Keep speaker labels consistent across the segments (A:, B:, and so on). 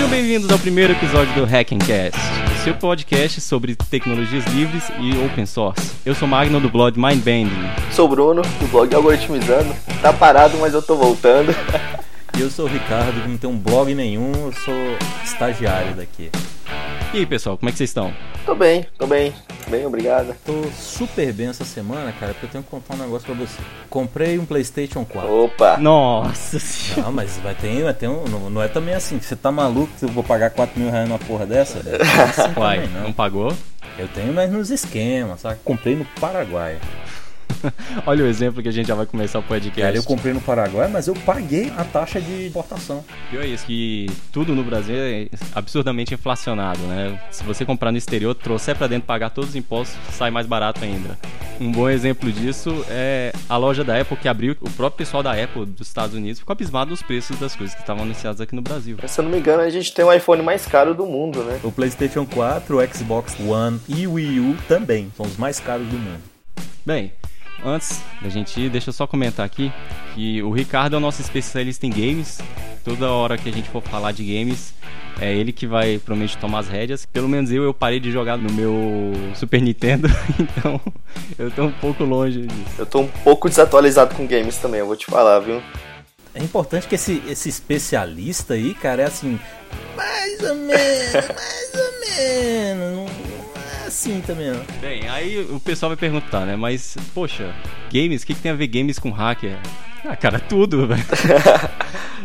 A: Sejam bem-vindos ao primeiro episódio do Hackencast, o seu podcast sobre tecnologias livres e open source. Eu sou Magno do blog Mindbending.
B: Sou o Bruno, do blog Algoritmizando. Tá parado, mas eu tô voltando.
C: E eu sou o Ricardo, que não tem um blog nenhum, eu sou estagiário daqui.
A: E aí, pessoal, como é que vocês estão?
B: Tô bem, tô bem. Bem, obrigado.
C: Tô super bem essa semana, cara, porque eu tenho que contar um negócio pra você. Comprei um PlayStation 4.
B: Opa!
A: Nossa senhora.
C: Não, mas vai ter, vai ter um. Não, não é também assim. Você tá maluco que eu vou pagar 4 mil reais numa porra dessa? Não é assim
A: Uai,
C: também,
A: não
C: não.
A: pagou?
C: Eu tenho, mas nos esquemas, sabe? Comprei no Paraguai.
A: Olha o exemplo que a gente já vai começar o podcast.
C: Cara, eu comprei no Paraguai, mas eu paguei a taxa de importação.
A: Pior é isso, que tudo no Brasil é absurdamente inflacionado, né? Se você comprar no exterior, trouxer pra dentro, pagar todos os impostos, sai mais barato ainda. Um bom exemplo disso é a loja da Apple que abriu. O próprio pessoal da Apple dos Estados Unidos ficou abismado nos preços das coisas que estavam anunciadas aqui no Brasil.
B: Se eu não me engano, a gente tem o iPhone mais caro do mundo, né?
C: O PlayStation 4, o Xbox One e o Wii U também são os mais caros do mundo.
A: Bem, antes da gente ir, deixa eu só comentar aqui que o Ricardo é o nosso especialista em games. Toda hora que a gente for falar de games, é ele que vai provavelmente tomar as rédeas. Pelo menos eu, eu parei de jogar no meu Super Nintendo, então eu tô um pouco longe disso.
B: Eu tô um pouco desatualizado com games também, eu vou te falar, viu?
C: É importante que esse, esse especialista aí, cara, é assim, mais ou menos, mais ou menos, assim também.
A: Bem, aí o pessoal vai perguntar, né? Mas, poxa, games, o que, que tem a ver games com hacker? Ah, cara, tudo, velho.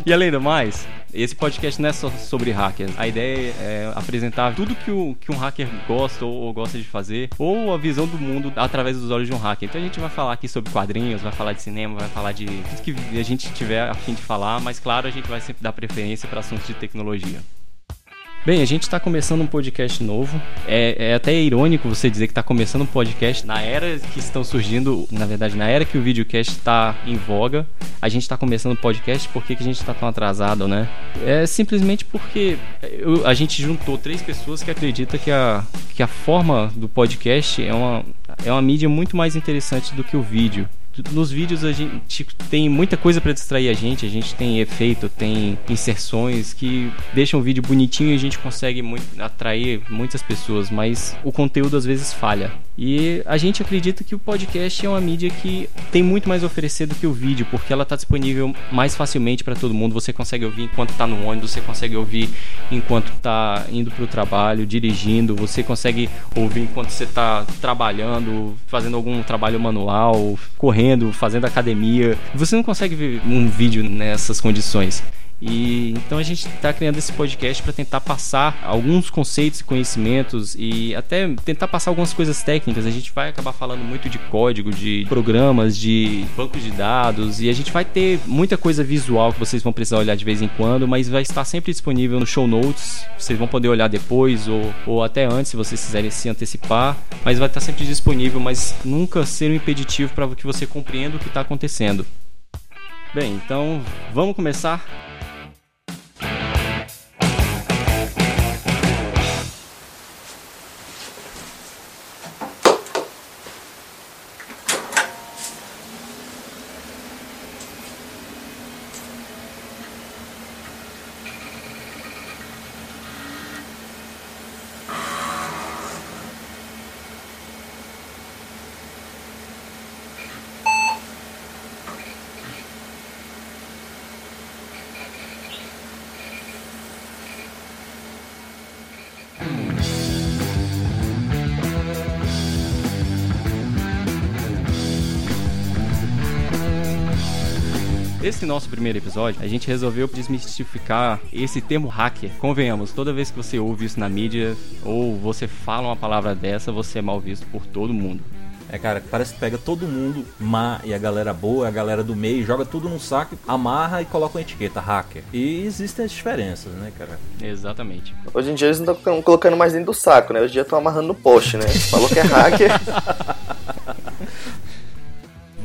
A: e além do mais, esse podcast não é só sobre hackers. A ideia é apresentar tudo que, o, que um hacker gosta ou, ou gosta de fazer, ou a visão do mundo através dos olhos de um hacker. Então a gente vai falar aqui sobre quadrinhos, vai falar de cinema, vai falar de tudo que a gente tiver a fim de falar, mas claro, a gente vai sempre dar preferência para assuntos de tecnologia. Bem, a gente está começando um podcast novo. É, é até irônico você dizer que está começando um podcast na era que estão surgindo, na verdade, na era que o videocast está em voga. A gente está começando um podcast, por que, que a gente está tão atrasado, né? É simplesmente porque eu- a gente juntou três pessoas que acreditam que a, que a forma do podcast é uma, é uma mídia muito mais interessante do que o vídeo nos vídeos a gente tem muita coisa para distrair a gente, a gente tem efeito, tem inserções que deixam o vídeo bonitinho e a gente consegue muito, atrair muitas pessoas, mas o conteúdo às vezes falha. E a gente acredita que o podcast é uma mídia que tem muito mais a oferecer do que o vídeo, porque ela está disponível mais facilmente para todo mundo. Você consegue ouvir enquanto está no ônibus, você consegue ouvir enquanto está indo para o trabalho, dirigindo, você consegue ouvir enquanto você está trabalhando, fazendo algum trabalho manual, correndo, fazendo academia. Você não consegue ver um vídeo nessas condições. E então a gente está criando esse podcast para tentar passar alguns conceitos e conhecimentos e até tentar passar algumas coisas técnicas. A gente vai acabar falando muito de código, de programas, de bancos de dados e a gente vai ter muita coisa visual que vocês vão precisar olhar de vez em quando, mas vai estar sempre disponível no show notes. Vocês vão poder olhar depois ou, ou até antes se vocês quiserem se antecipar, mas vai estar sempre disponível, mas nunca ser um impeditivo para que você compreenda o que está acontecendo. Bem, então vamos começar. Esse nosso primeiro episódio, a gente resolveu desmistificar esse termo hacker. Convenhamos, toda vez que você ouve isso na mídia ou você fala uma palavra dessa, você é mal visto por todo mundo.
C: É, cara, parece que pega todo mundo má e a galera boa, a galera do meio, joga tudo num saco, amarra e coloca uma etiqueta hacker. E existem as diferenças, né, cara?
A: Exatamente.
B: Hoje em dia eles não estão colocando mais dentro do saco, né? Hoje em dia estão amarrando no post, né? Falou que é hacker.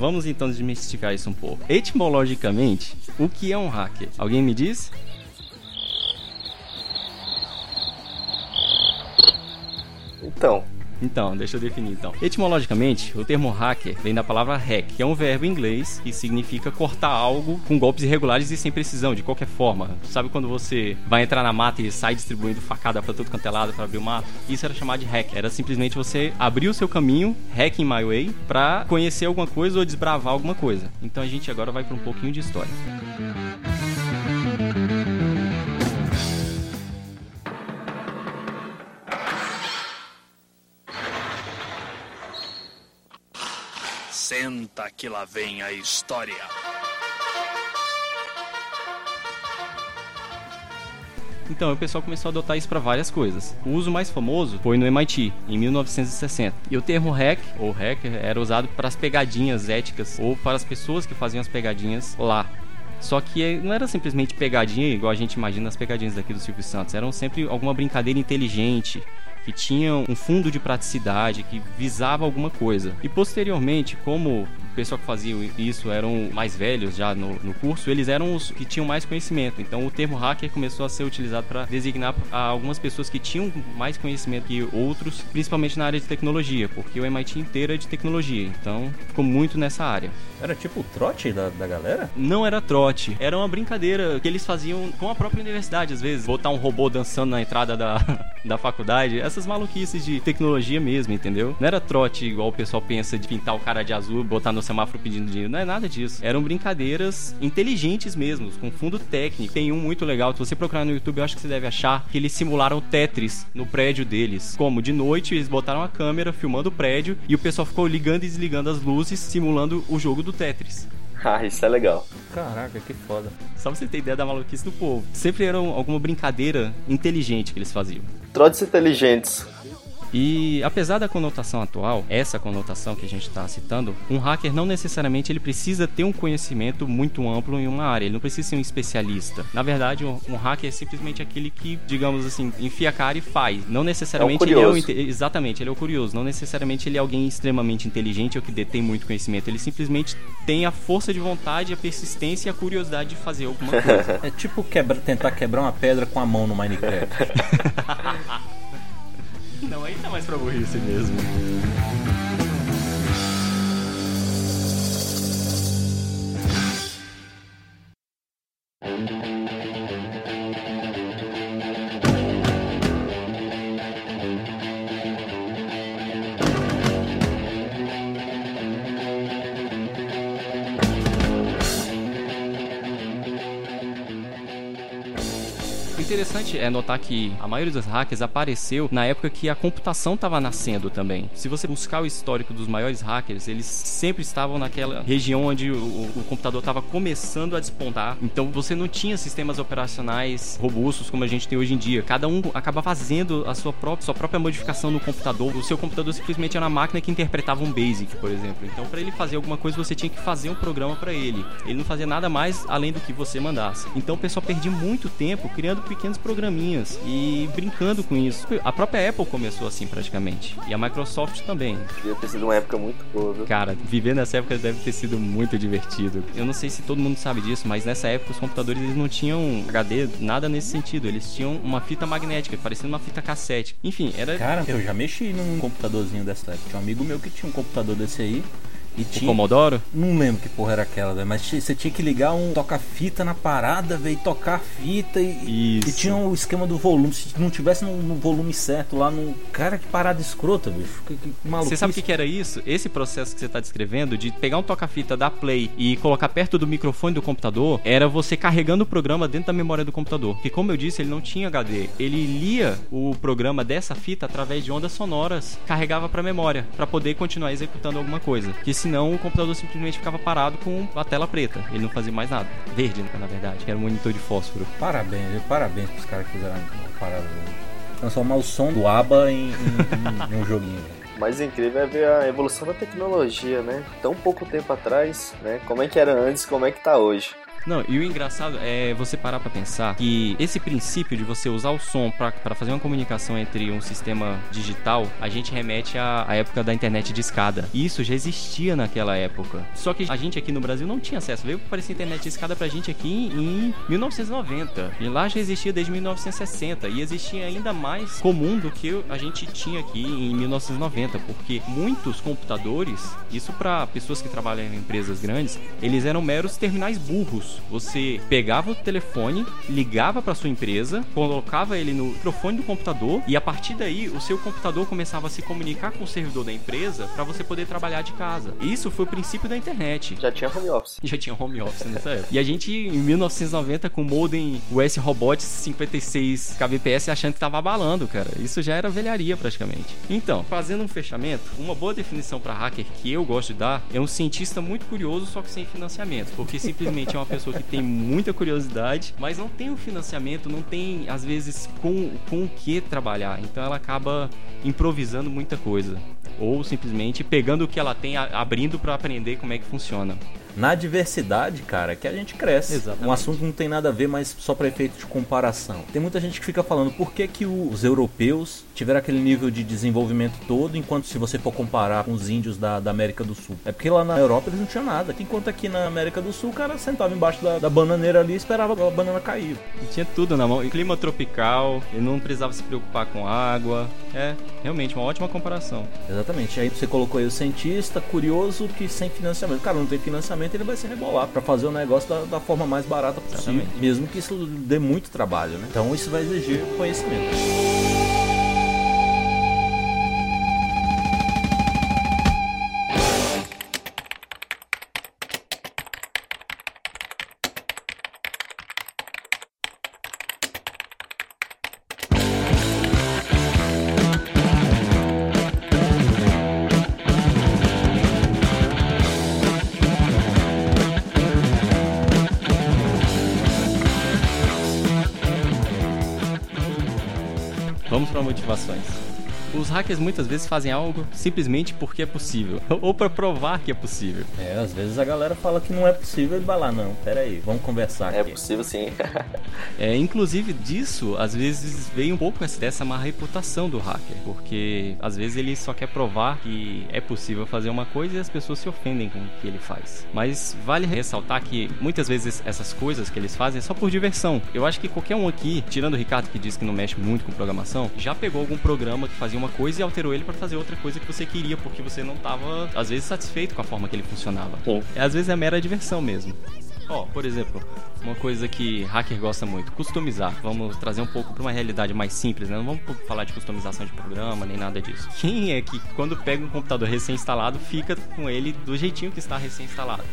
A: Vamos então desmistificar isso um pouco. Etimologicamente, o que é um hacker? Alguém me diz?
B: Então,
A: Então, deixa eu definir então. Etimologicamente, o termo hacker vem da palavra hack, que é um verbo em inglês que significa cortar algo com golpes irregulares e sem precisão, de qualquer forma. Sabe quando você vai entrar na mata e sai distribuindo facada para tudo quanto é para abrir o mato? Isso era chamado de hack. Era simplesmente você abrir o seu caminho, hacking my way, para conhecer alguma coisa ou desbravar alguma coisa. Então a gente agora vai para um pouquinho de história.
D: Senta que lá vem a história.
A: Então, o pessoal começou a adotar isso para várias coisas. O uso mais famoso foi no MIT, em 1960. E o termo hack, ou hacker, era usado para as pegadinhas éticas ou para as pessoas que faziam as pegadinhas lá. Só que não era simplesmente pegadinha, igual a gente imagina as pegadinhas daqui do Silvio Santos. Eram sempre alguma brincadeira inteligente, que tinha um fundo de praticidade, que visava alguma coisa. E posteriormente, como o pessoal que fazia isso eram mais velhos já no, no, curso, eles eram os que tinham mais conhecimento. Então o termo hacker começou a ser utilizado para designar algumas pessoas que tinham mais conhecimento que outros, principalmente na área de tecnologia, porque o MIT inteiro é de tecnologia, então ficou muito nessa área.
C: Era tipo o trote da, da galera?
A: Não era trote, era uma brincadeira que eles faziam com a própria universidade, às vezes. Botar um robô dançando na entrada da, da faculdade, essas maluquices de tecnologia mesmo, entendeu? Não era trote igual o pessoal pensa de pintar o cara de azul, botar no no semáforo pedindo dinheiro. Não é nada disso. Eram brincadeiras inteligentes mesmo, com fundo técnico. Tem um muito legal, se você procurar no YouTube, eu acho que você deve achar que eles simularam Tetris no prédio deles. Como de noite eles botaram a câmera filmando o prédio e o pessoal ficou ligando e desligando as luzes, simulando o jogo do Tetris.
B: Ah, isso é legal.
C: Caraca, que foda.
A: Só pra você ter ideia da maluquice do povo. Sempre era alguma brincadeira inteligente que eles faziam.
B: Trotes inteligentes.
A: E apesar da conotação atual, essa conotação que a gente está citando, um hacker não necessariamente ele precisa ter um conhecimento muito amplo em uma área, ele não precisa ser um especialista. Na verdade, um hacker é simplesmente aquele que, digamos assim, enfia a cara e faz. Não necessariamente
B: é ele é o
A: exatamente, ele é o curioso, não necessariamente ele é alguém extremamente inteligente ou que detém muito conhecimento, ele simplesmente tem a força de vontade, a persistência e a curiosidade de fazer alguma coisa.
C: é tipo quebra, tentar quebrar uma pedra com a mão no Minecraft.
A: Não, aí tá mais pra burrice mesmo. Interessante é notar que a maioria dos hackers apareceu na época que a computação estava nascendo também. Se você buscar o histórico dos maiores hackers, eles sempre estavam naquela região onde o, o computador estava começando a despontar. Então você não tinha sistemas operacionais robustos como a gente tem hoje em dia. Cada um acaba fazendo a sua própria, sua própria modificação no computador. O seu computador simplesmente era uma máquina que interpretava um BASIC, por exemplo. Então, para ele fazer alguma coisa, você tinha que fazer um programa para ele. Ele não fazia nada mais além do que você mandasse. Então, o pessoal perdia muito tempo criando pequenos programinhas e brincando com isso. A própria Apple começou assim praticamente. E a Microsoft também.
B: Devia ter sido uma época muito boa. Viu?
A: Cara, viver nessa época deve ter sido muito divertido. Eu não sei se todo mundo sabe disso, mas nessa época os computadores eles não tinham HD, nada nesse sentido. Eles tinham uma fita magnética, parecendo uma fita cassete. Enfim, era.
C: Cara, eu já mexi num computadorzinho dessa época. Tinha um amigo meu que tinha um computador desse aí.
A: E tinha, o Commodore?
C: Não lembro que porra era aquela, velho. Mas você tinha que ligar um toca-fita na parada, velho, tocar fita e,
A: Isso.
C: e tinha o esquema do volume. Se não tivesse no, no volume certo lá no. Cara, que parada escrota, bicho. Que, que
A: Você sabe o que, que, era isso? Esse processo que você tá descrevendo de pegar um toca-fita da Play e colocar perto do microfone do computador era você carregando o programa dentro da memória do computador. Porque, como eu disse, ele não tinha HD. Ele lia o programa dessa fita através de ondas sonoras, carregava pra memória, para poder continuar executando alguma coisa. Que senão o computador simplesmente ficava parado com a tela preta. Ele não fazia mais nada. Verde, na verdade, que era um monitor de fósforo.
C: Parabéns, parabéns pros caras que fizeram a parada. Transformar o som do ABBA em, em, em um joguinho.
B: mais incrível é ver a evolução da tecnologia, né? Tão pouco tempo atrás, né? Como é que era antes, como é que tá hoje.
A: Não, e o engraçado é você parar pra pensar que esse princípio de você usar o som pra fazer uma comunicação entre um sistema digital, a gente remete à, à época da internet de escada. Isso já existia naquela época. Só que a gente aqui no Brasil não tinha acesso. Veio aparecer internet de escada pra gente aqui em 1990. E lá já existia desde 1960. E existia ainda mais comum do que a gente tinha aqui em 1990. Porque muitos computadores, isso pra pessoas que trabalham em empresas grandes, eles eram meros terminais burros. Você pegava o telefone, ligava pra sua empresa, colocava ele no microfone do computador e a partir daí o seu computador começava a se comunicar com o servidor da empresa para você poder trabalhar de casa. Isso foi o princípio da internet.
B: Já tinha home office.
A: Já tinha home office nessa época. E a gente, em 1990, com o modem US Robots 56 kbps, achando que tava abalando, cara. Isso já era velharia, praticamente. Então, fazendo um fechamento, uma boa definição para hacker que eu gosto de dar é um cientista muito curioso, só que sem financiamento. Porque simplesmente é uma pessoa que tem muita curiosidade, mas não tem o financiamento, não tem, às vezes, com, com o que trabalhar. Então ela acaba improvisando muita coisa. Ou simplesmente pegando o que ela tem, abrindo para aprender como é que funciona.
C: Na diversidade, cara, que a gente cresce.
A: Exatamente.
C: Um assunto que não tem nada a ver, mas só para efeito de comparação. Tem muita gente que fica falando por que, que os europeus tiveram aquele nível de desenvolvimento todo, enquanto se você for comparar com os índios da, da América do Sul. É porque lá na Europa eles não tinham nada. Enquanto aqui na América do Sul, o cara sentava embaixo da, da bananeira ali e esperava a banana cair.
A: E tinha tudo na mão. E clima tropical, e não precisava se preocupar com água. É, realmente, uma ótima comparação.
C: Exatamente. Aí você colocou aí o cientista, curioso, que sem financiamento. O cara não tem financiamento, ele vai se rebolar para fazer o negócio da, da forma mais barata possível.
A: Exatamente.
C: Mesmo que isso dê muito trabalho, né? Então isso vai exigir conhecimento.
A: Motivações. Os hackers muitas vezes fazem algo simplesmente porque é possível, ou para provar que é possível.
C: É, às vezes a galera fala que não é possível e vai lá, não, pera aí, vamos conversar
B: É
C: aqui.
B: possível sim.
A: É, inclusive disso, às vezes veio um pouco essa- dessa má reputação do hacker, porque às vezes ele só quer provar que é possível fazer uma coisa e as pessoas se ofendem com o que ele faz. Mas vale ressaltar que muitas vezes essas coisas que eles fazem é só por diversão. Eu acho que qualquer um aqui, tirando o Ricardo que diz que não mexe muito com programação, já pegou algum programa que fazia uma coisa e alterou ele para fazer outra coisa que você queria, porque você não estava às vezes satisfeito com a forma que ele funcionava.
B: Sim.
A: É, Às vezes é mera diversão mesmo. Ó, por exemplo, uma coisa que hacker gosta muito, customizar. Vamos trazer um pouco para uma realidade mais simples, né? Não vamos falar de customização de programa nem nada disso. Quem é que quando pega um computador recém-instalado fica com ele do jeitinho que está recém-instalado?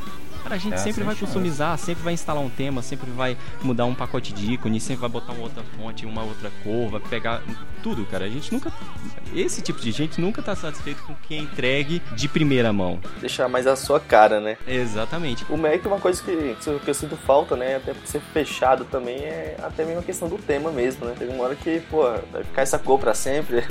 A: Cara, a gente
C: É,
A: sempre
C: sem
A: vai
C: chance.
A: customizar, sempre vai instalar um tema, sempre vai mudar um pacote de ícone, sempre vai botar uma outra fonte, uma outra cor, vai pegar tudo, cara. A gente nunca. Esse tipo de gente nunca tá satisfeito com o que é entregue de primeira mão.
B: Deixar mais a sua cara, né?
A: Exatamente.
B: O Mac é uma coisa que, que eu sinto falta, né? Até por ser fechado também, é até mesmo a questão do tema mesmo, né? Teve uma hora que, pô, vai ficar essa cor pra sempre.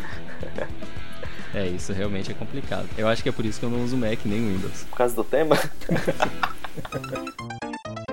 A: É, isso realmente é complicado. Eu acho que é por isso que eu não uso Mac nem Windows.
B: Por causa do tema.
A: ◆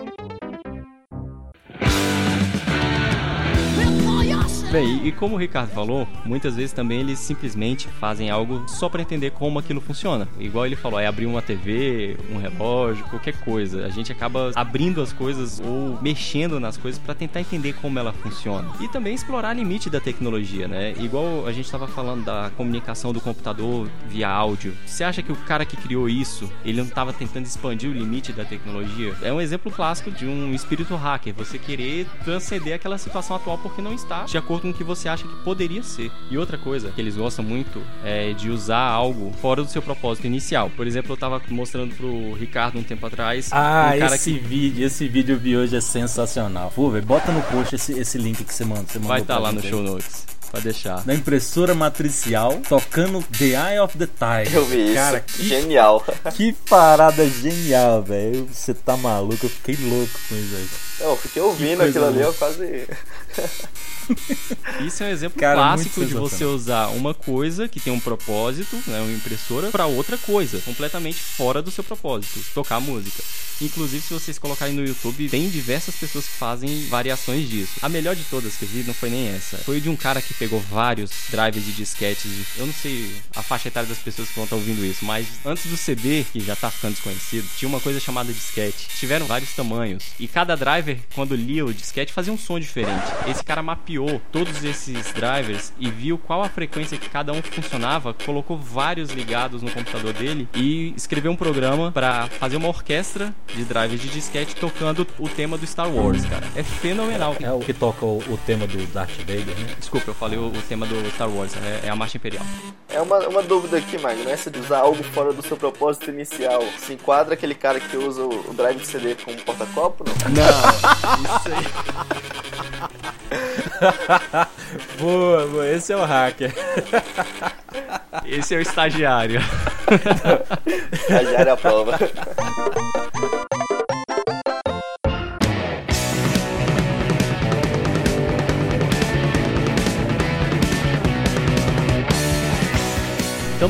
A: Bem, e como o Ricardo falou, muitas vezes também eles simplesmente fazem algo só para entender como aquilo funciona. Igual ele falou, é abrir uma TV, um relógio, qualquer coisa. A gente acaba abrindo as coisas ou mexendo nas coisas para tentar entender como ela funciona. E também explorar o limite da tecnologia, né? Igual a gente estava falando da comunicação do computador via áudio. Você acha que o cara que criou isso, ele não estava tentando expandir o limite da tecnologia? É um exemplo clássico de um espírito hacker, você querer transcender aquela situação atual porque não está de acordo com o que você acha que poderia ser. E outra coisa que eles gostam muito é de usar algo fora do seu propósito inicial. Por exemplo, eu tava mostrando pro Ricardo um tempo atrás
C: Ah,
A: um cara
C: esse
A: que
C: vídeo, esse vídeo eu vi hoje é sensacional. Pô, velho, bota no post esse, esse link que você manda. Você
A: vai estar
C: pra
A: lá no show notes. Pode deixar.
C: Da impressora matricial, tocando The Eye of the Tiger.
B: Eu vi isso.
C: Cara, que,
B: Genial.
C: que parada genial, velho. Você tá maluco, eu fiquei louco com isso aí.
B: Não, eu fiquei ouvindo aquilo ali,
C: boa.
B: eu quase.
A: Isso é um exemplo
C: Cara,
A: clássico de você usar uma coisa que tem um propósito, né, uma impressora, pra outra coisa, completamente fora do seu propósito, tocar música. Inclusive, se vocês colocarem no YouTube, tem diversas pessoas que fazem variações disso. A melhor de todas que eu vi não foi nem essa. Foi de um cara que pegou vários drives de disquetes. de- Eu não sei a faixa etária das pessoas que vão estar ouvindo isso, mas antes do CD, que já tá ficando desconhecido, tinha uma coisa chamada disquete. Tiveram vários tamanhos. E cada driver, quando lia o disquete, fazia um som diferente. Esse cara mapeou todos esses drivers e viu qual a frequência que cada um funcionava, colocou vários ligados no computador dele e escreveu um programa pra fazer uma orquestra de drivers de disquete tocando o tema do Star Wars, cara. É fenomenal.
C: É o que toca o, o tema do Darth Vader, né?
A: Desculpa, eu falei o, o tema do Star Wars, é, é a Marcha Imperial.
B: É uma, uma dúvida aqui, Magno. Essa de usar algo fora do seu propósito inicial. Se enquadra aquele cara que usa o, o drive de CD como porta-copo, não?
A: Não, isso aí.
C: boa, boa, esse é o hacker.
A: Esse é o estagiário.
B: Estagiário à prova.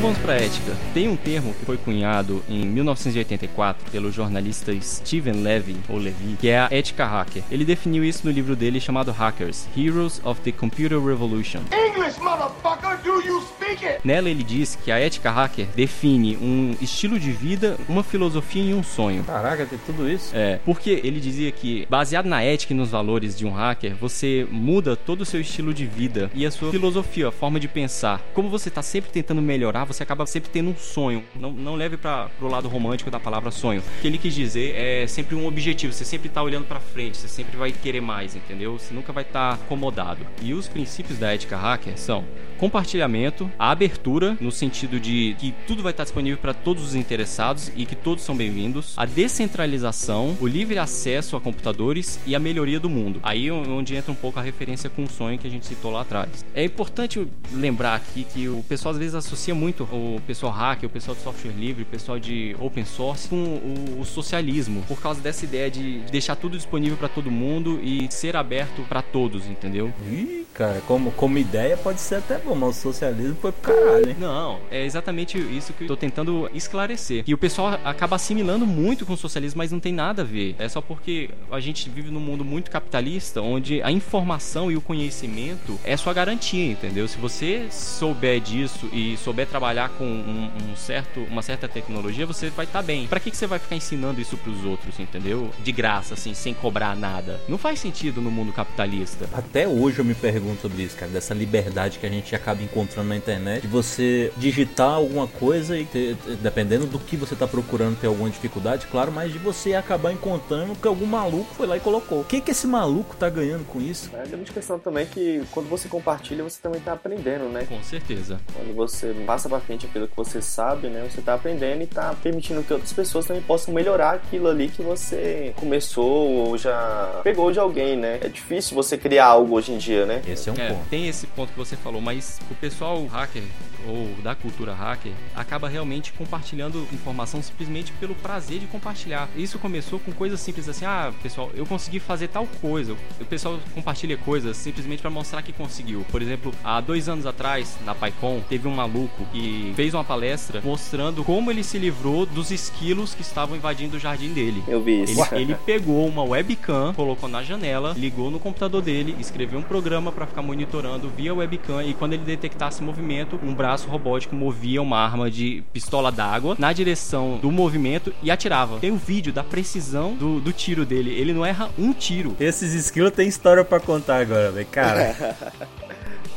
A: Vamos para ética. Tem um termo que foi cunhado em 1984 pelo jornalista Steven Levy, ou Levy, que é a ética hacker. Ele definiu isso no livro dele chamado Hackers: Heroes of the Computer Revolution.
D: English, motherfucker, do you speak?
A: Nela ele diz que a ética hacker define um estilo de vida, uma filosofia e um sonho.
C: Caraca, tem tudo isso?
A: É, porque ele dizia que, baseado na ética e nos valores de um hacker, você muda todo o seu estilo de vida e a sua filosofia, a forma de pensar. Como você tá sempre tentando melhorar, você acaba sempre tendo um sonho. Não, não leve para pro lado romântico da palavra sonho. O que ele quis dizer é sempre um objetivo. Você sempre tá olhando para frente, você sempre vai querer mais, entendeu? Você nunca vai estar acomodado. E os princípios da ética hacker são compartilhamento, a abertura, no sentido de que tudo vai estar disponível para todos os interessados e que todos são bem-vindos, a descentralização, o livre acesso a computadores e a melhoria do mundo. Aí é onde entra um pouco a referência com o sonho que a gente citou lá atrás. É importante lembrar aqui que o pessoal às vezes associa muito o pessoal hacker, o pessoal de software livre, o pessoal de open source com o, o socialismo, por causa dessa ideia de deixar tudo disponível para todo mundo e ser aberto para todos, entendeu?
C: Ih, cara, como, como ideia pode ser até bom, mas o socialismo foi pro caralho, hein?
A: Não, é exatamente isso que eu tô tentando esclarecer. E o pessoal acaba assimilando muito com o socialismo, mas não tem nada a ver. É só porque a gente vive num mundo muito capitalista, onde a informação e o conhecimento é sua garantia, entendeu? Se você souber disso e souber trabalhar com um, um certo, uma certa tecnologia, você vai estar bem. Pra que, que você vai ficar ensinando isso pros outros, entendeu? De graça, assim, sem cobrar nada. Não faz sentido no mundo capitalista.
C: Até hoje eu me pergunto sobre isso, cara, dessa liberdade que a gente acaba encontrando na internet, de você digitar alguma coisa e ter- dependendo do que você tá procurando ter alguma dificuldade, claro, mas de você acabar encontrando que algum maluco foi lá e colocou. O que que esse maluco tá ganhando com isso?
B: A grande questão também é que quando você compartilha, você também tá aprendendo, né?
A: Com certeza.
B: Quando você passa pra frente aquilo que você sabe, né? Você tá aprendendo e tá permitindo que outras pessoas também possam melhorar aquilo ali que você começou ou já pegou de alguém, né? É difícil você criar algo hoje em dia, né?
C: Esse é um
A: É,
C: ponto.
A: tem esse ponto que você falou, mas o pessoal hacker ou da cultura hacker acaba realmente compartilhando informação simplesmente pelo prazer de compartilhar. Isso começou com coisas simples assim: ah, pessoal, eu consegui fazer tal coisa. O pessoal compartilha coisas simplesmente para mostrar que conseguiu. Por exemplo, há dois anos atrás, na PyCon, teve um maluco que fez uma palestra mostrando como ele se livrou dos esquilos que estavam invadindo o jardim dele.
B: Eu vi isso.
A: Ele, ele pegou uma webcam, colocou na janela, ligou no computador dele, escreveu um programa para ficar monitorando via webcam e quando ele detectasse movimento, um braço robótico movia uma arma de pistola d'água na direção do movimento e atirava. Tem o vídeo da precisão do, do tiro dele. Ele não erra um tiro.
C: Esses skills tem história pra contar agora, velho. Cara,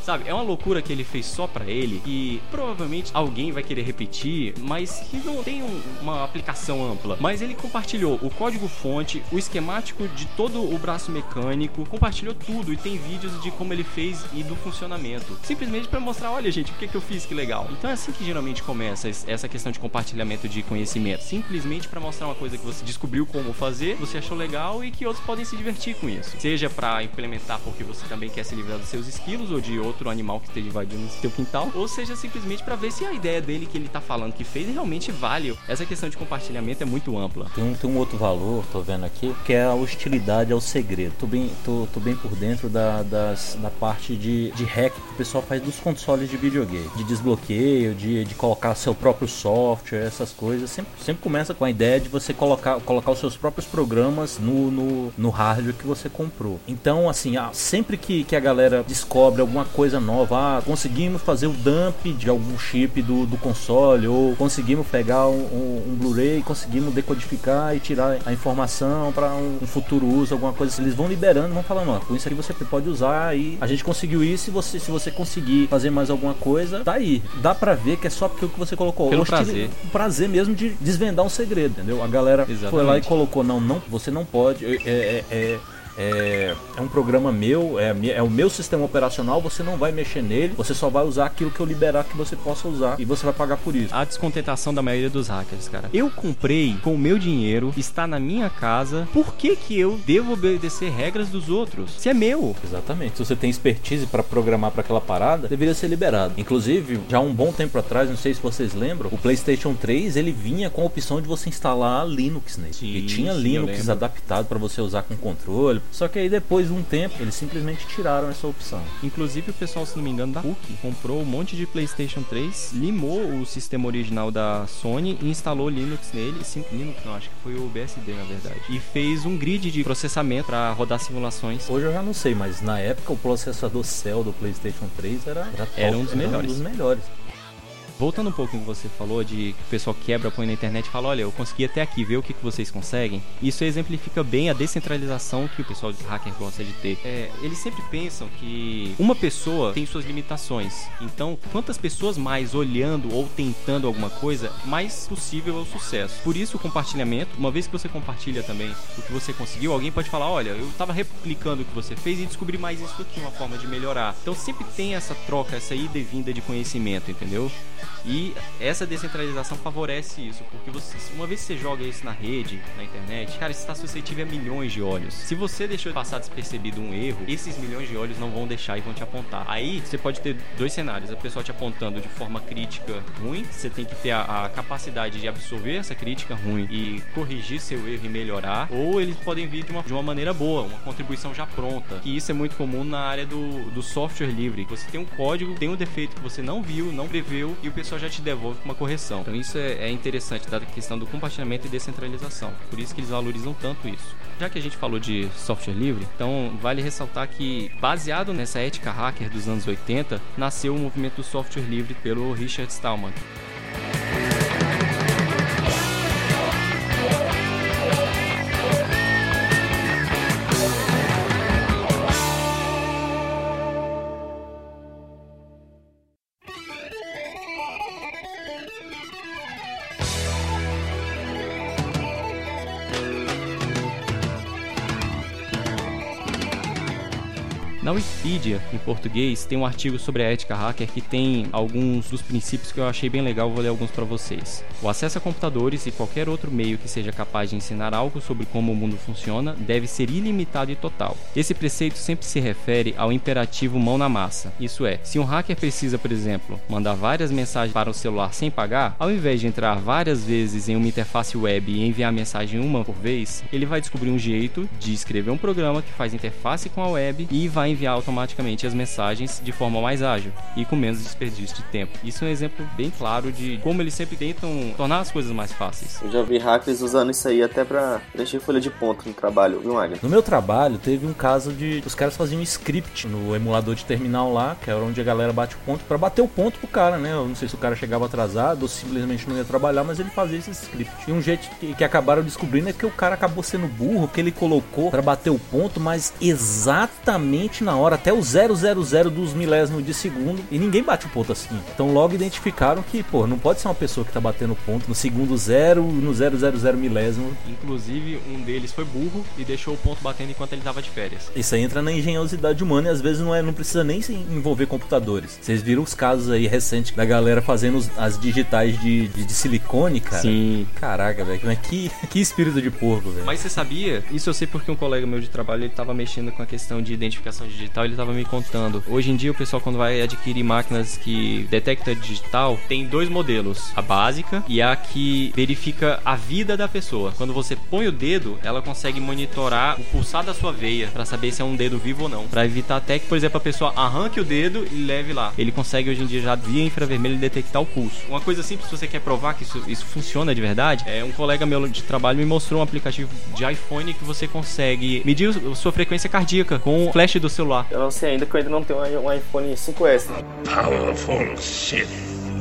A: Sabe, é uma loucura que ele fez só pra ele e provavelmente alguém vai querer repetir, mas que não tem um- uma aplicação ampla. Mas ele compartilhou o código fonte, o esquemático de todo o braço mecânico, compartilhou tudo e tem vídeos de como ele fez e do funcionamento. Simplesmente pra mostrar, olha gente, o que, que eu fiz, que legal. Então é assim que geralmente começa es- essa questão de compartilhamento de conhecimento. Simplesmente pra mostrar uma coisa que você descobriu como fazer, você achou legal e que outros podem se divertir com isso. Seja pra implementar porque você também quer se livrar dos seus esquilos ou de outros outro animal que esteja invadindo seu quintal, ou seja simplesmente para ver se a ideia dele que ele tá falando que fez realmente vale. Essa questão de compartilhamento é muito ampla.
C: Tem um, tem um outro valor, tô vendo aqui, que é a hostilidade ao segredo. Tô bem, tô, tô bem por dentro da, das, da parte de, de hack que o pessoal faz dos consoles de videogame, de desbloqueio, de, de colocar seu próprio software, essas coisas. Sempre, sempre começa com a ideia de você colocar, colocar os seus próprios programas no, no, no hardware que você comprou. Então, assim, sempre que, que a galera descobre alguma coisa nova, ah, conseguimos fazer o dump de algum chip do, do console, ou conseguimos pegar um, um, um Blu-ray, conseguimos decodificar e tirar a informação para um, um, futuro uso, alguma coisa assim. Eles vão liberando, vão falando, ó, com isso aqui você pode usar e a gente conseguiu isso e você, se você conseguir fazer mais alguma coisa, tá aí. Dá pra ver que é só porque o que você colocou.
A: Pelo prazer.
C: O prazer mesmo de desvendar um segredo, entendeu? A galera Exatamente. foi lá e colocou, não, não, você não pode. é, é, é é, é um programa meu, é, é o meu sistema operacional, você não vai mexer nele, você só vai usar aquilo que eu liberar que você possa usar e você vai pagar por isso.
A: A descontentação da maioria dos hackers, cara. Eu comprei com o meu dinheiro, está na minha casa, por que que eu devo obedecer regras dos outros? Se é meu.
C: Exatamente. Se você tem expertise para programar para aquela parada, deveria ser liberado. Inclusive, já um bom tempo atrás, não sei se vocês lembram, o PlayStation 3 ele vinha com a opção de você instalar Linux nele. Sim, e tinha sim, Linux adaptado para você usar com controle, só que aí depois de um tempo, eles simplesmente tiraram essa opção.
A: Inclusive o pessoal, se não me engano, da PUC comprou um monte de PlayStation 3, limou o sistema original da Sony e instalou Linux nele. Sim, Linux não, acho que foi o BSD na verdade. E fez um grid de processamento para rodar simulações.
C: Hoje eu já não sei, mas na época o processador Cell do PlayStation 3 era, era, top,
A: era um dos melhores.
C: Era um dos melhores.
A: Voltando um pouco no que você falou de que o pessoal quebra, põe na internet e fala, olha, eu consegui até aqui ver o que, que vocês conseguem. Isso exemplifica bem a descentralização que o pessoal de hacker gosta de ter. É, eles sempre pensam que uma pessoa tem suas limitações. Então, quantas pessoas mais olhando ou tentando alguma coisa, mais possível é o sucesso. Por isso o compartilhamento, uma vez que você compartilha também o que você conseguiu, alguém pode falar, olha, eu estava replicando o que você fez e descobri mais isso aqui, uma forma de melhorar. Então sempre tem essa troca, essa ida e vinda de conhecimento, entendeu? E essa descentralização favorece isso, porque você, uma vez que você joga isso na rede, na internet, cara, você está suscetível a milhões de olhos. Se você deixou passar despercebido um erro, esses milhões de olhos não vão deixar e vão te apontar. Aí você pode ter dois cenários: a pessoa te apontando de forma crítica ruim, você tem que ter a, a capacidade de absorver essa crítica ruim e corrigir seu erro e melhorar, ou eles podem vir de uma, de uma maneira boa, uma contribuição já pronta. Que isso é muito comum na área do, do software livre. Você tem um código, tem um defeito que você não viu, não preveu e o pessoa já te devolve com uma correção. Então isso é, é interessante da questão do compartilhamento e descentralização. Por isso que eles valorizam tanto isso. Já que a gente falou de software livre, então vale ressaltar que, baseado nessa ética hacker dos anos 80, nasceu o movimento do software livre pelo Richard Stallman. Na Wikipedia, em português, tem um artigo sobre a ética hacker que tem alguns dos princípios que eu achei bem legal, vou ler alguns para vocês. O acesso a computadores e qualquer outro meio que seja capaz de ensinar algo sobre como o mundo funciona deve ser ilimitado e total. Esse preceito sempre se refere ao imperativo mão na massa. Isso é, se um hacker precisa, por exemplo, mandar várias mensagens para o celular sem pagar, ao invés de entrar várias vezes em uma interface web e enviar mensagem uma por vez, ele vai descobrir um jeito de escrever um programa que faz interface com a web e vai enviar automaticamente as mensagens de forma mais ágil e com menos desperdício de tempo. Isso é um exemplo bem claro de como eles sempre tentam tornar as coisas mais fáceis.
B: Eu já vi hackers usando isso aí até para preencher folha de ponto no trabalho, viu, Magno?
C: No meu trabalho, teve um caso de os caras faziam um script no emulador de terminal lá, que era onde a galera bate o ponto, para bater o ponto pro cara, né? Eu não sei se o cara chegava atrasado ou simplesmente não ia trabalhar, mas ele fazia esse script. E um jeito que, que acabaram descobrindo é que o cara acabou sendo burro, que ele colocou para bater o ponto, mas exatamente na hora, até o 000 dos milésimos de segundo, e ninguém bate o ponto assim. Então logo identificaram que, pô, não pode ser uma pessoa que tá batendo ponto no segundo zero, no 000 milésimo.
A: Inclusive, um deles foi burro e deixou o ponto batendo enquanto ele tava de férias.
C: Isso aí entra na engenhosidade humana e às vezes não, é, não precisa nem se envolver computadores. Vocês viram os casos aí recentes da galera fazendo as digitais de, de, de, silicone, cara?
A: Sim.
C: Caraca, velho, que, que espírito de porco, velho.
A: Mas você sabia? Isso eu sei porque um colega meu de trabalho ele tava mexendo com a questão de identificação digital, ele estava me contando. Hoje em dia, o pessoal, quando vai adquirir máquinas que detecta digital, tem dois modelos: a básica e a que verifica a vida da pessoa. Quando você põe o dedo, ela consegue monitorar o pulsar da sua veia para saber se é um dedo vivo ou não. Para evitar até que, por exemplo, a pessoa arranque o dedo e leve lá. Ele consegue hoje em dia já via infravermelho detectar o pulso. Uma coisa simples, se você quer provar que isso, isso funciona de verdade, é um colega meu de trabalho me mostrou um aplicativo de iPhone que você consegue medir sua frequência cardíaca com o flash do celular.
B: Eu não sei ainda que eu ainda não tenho um iPhone 5S.
D: Powerful Sith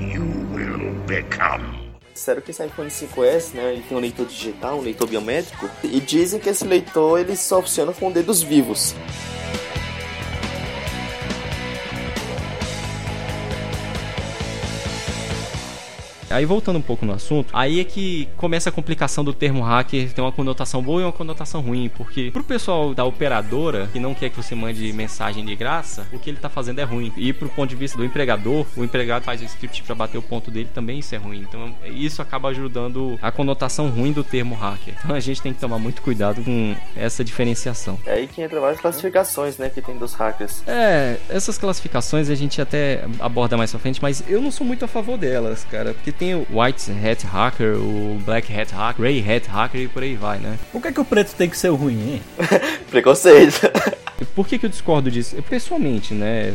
D: you will become.
B: Disseram que esse iPhone 5S, né, ele tem um leitor digital, um leitor biométrico, e dizem que esse leitor ele só funciona com dedos vivos.
A: Aí voltando um pouco no assunto, aí é que começa a complicação do termo hacker, tem uma conotação boa e uma conotação ruim, porque pro pessoal da operadora, que não quer que você mande mensagem de graça, o que ele tá fazendo é ruim. E pro ponto de vista do empregador, o empregado faz o script para bater o ponto dele, também isso é ruim. Então isso acaba ajudando a conotação ruim do termo hacker. Então a gente tem que tomar muito cuidado com essa diferenciação.
B: É aí que entra várias classificações, né, que tem dos hackers.
A: É, essas classificações a gente até aborda mais pra frente, mas eu não sou muito a favor delas, cara, porque tem o White Hat Hacker, o Black Hat Hacker, Grey Hat Hacker e por aí vai, né?
C: Por que, que o preto tem que ser ruim, hein?
B: Preconceito.
A: Por que, que eu discordo disso? Pessoalmente, né?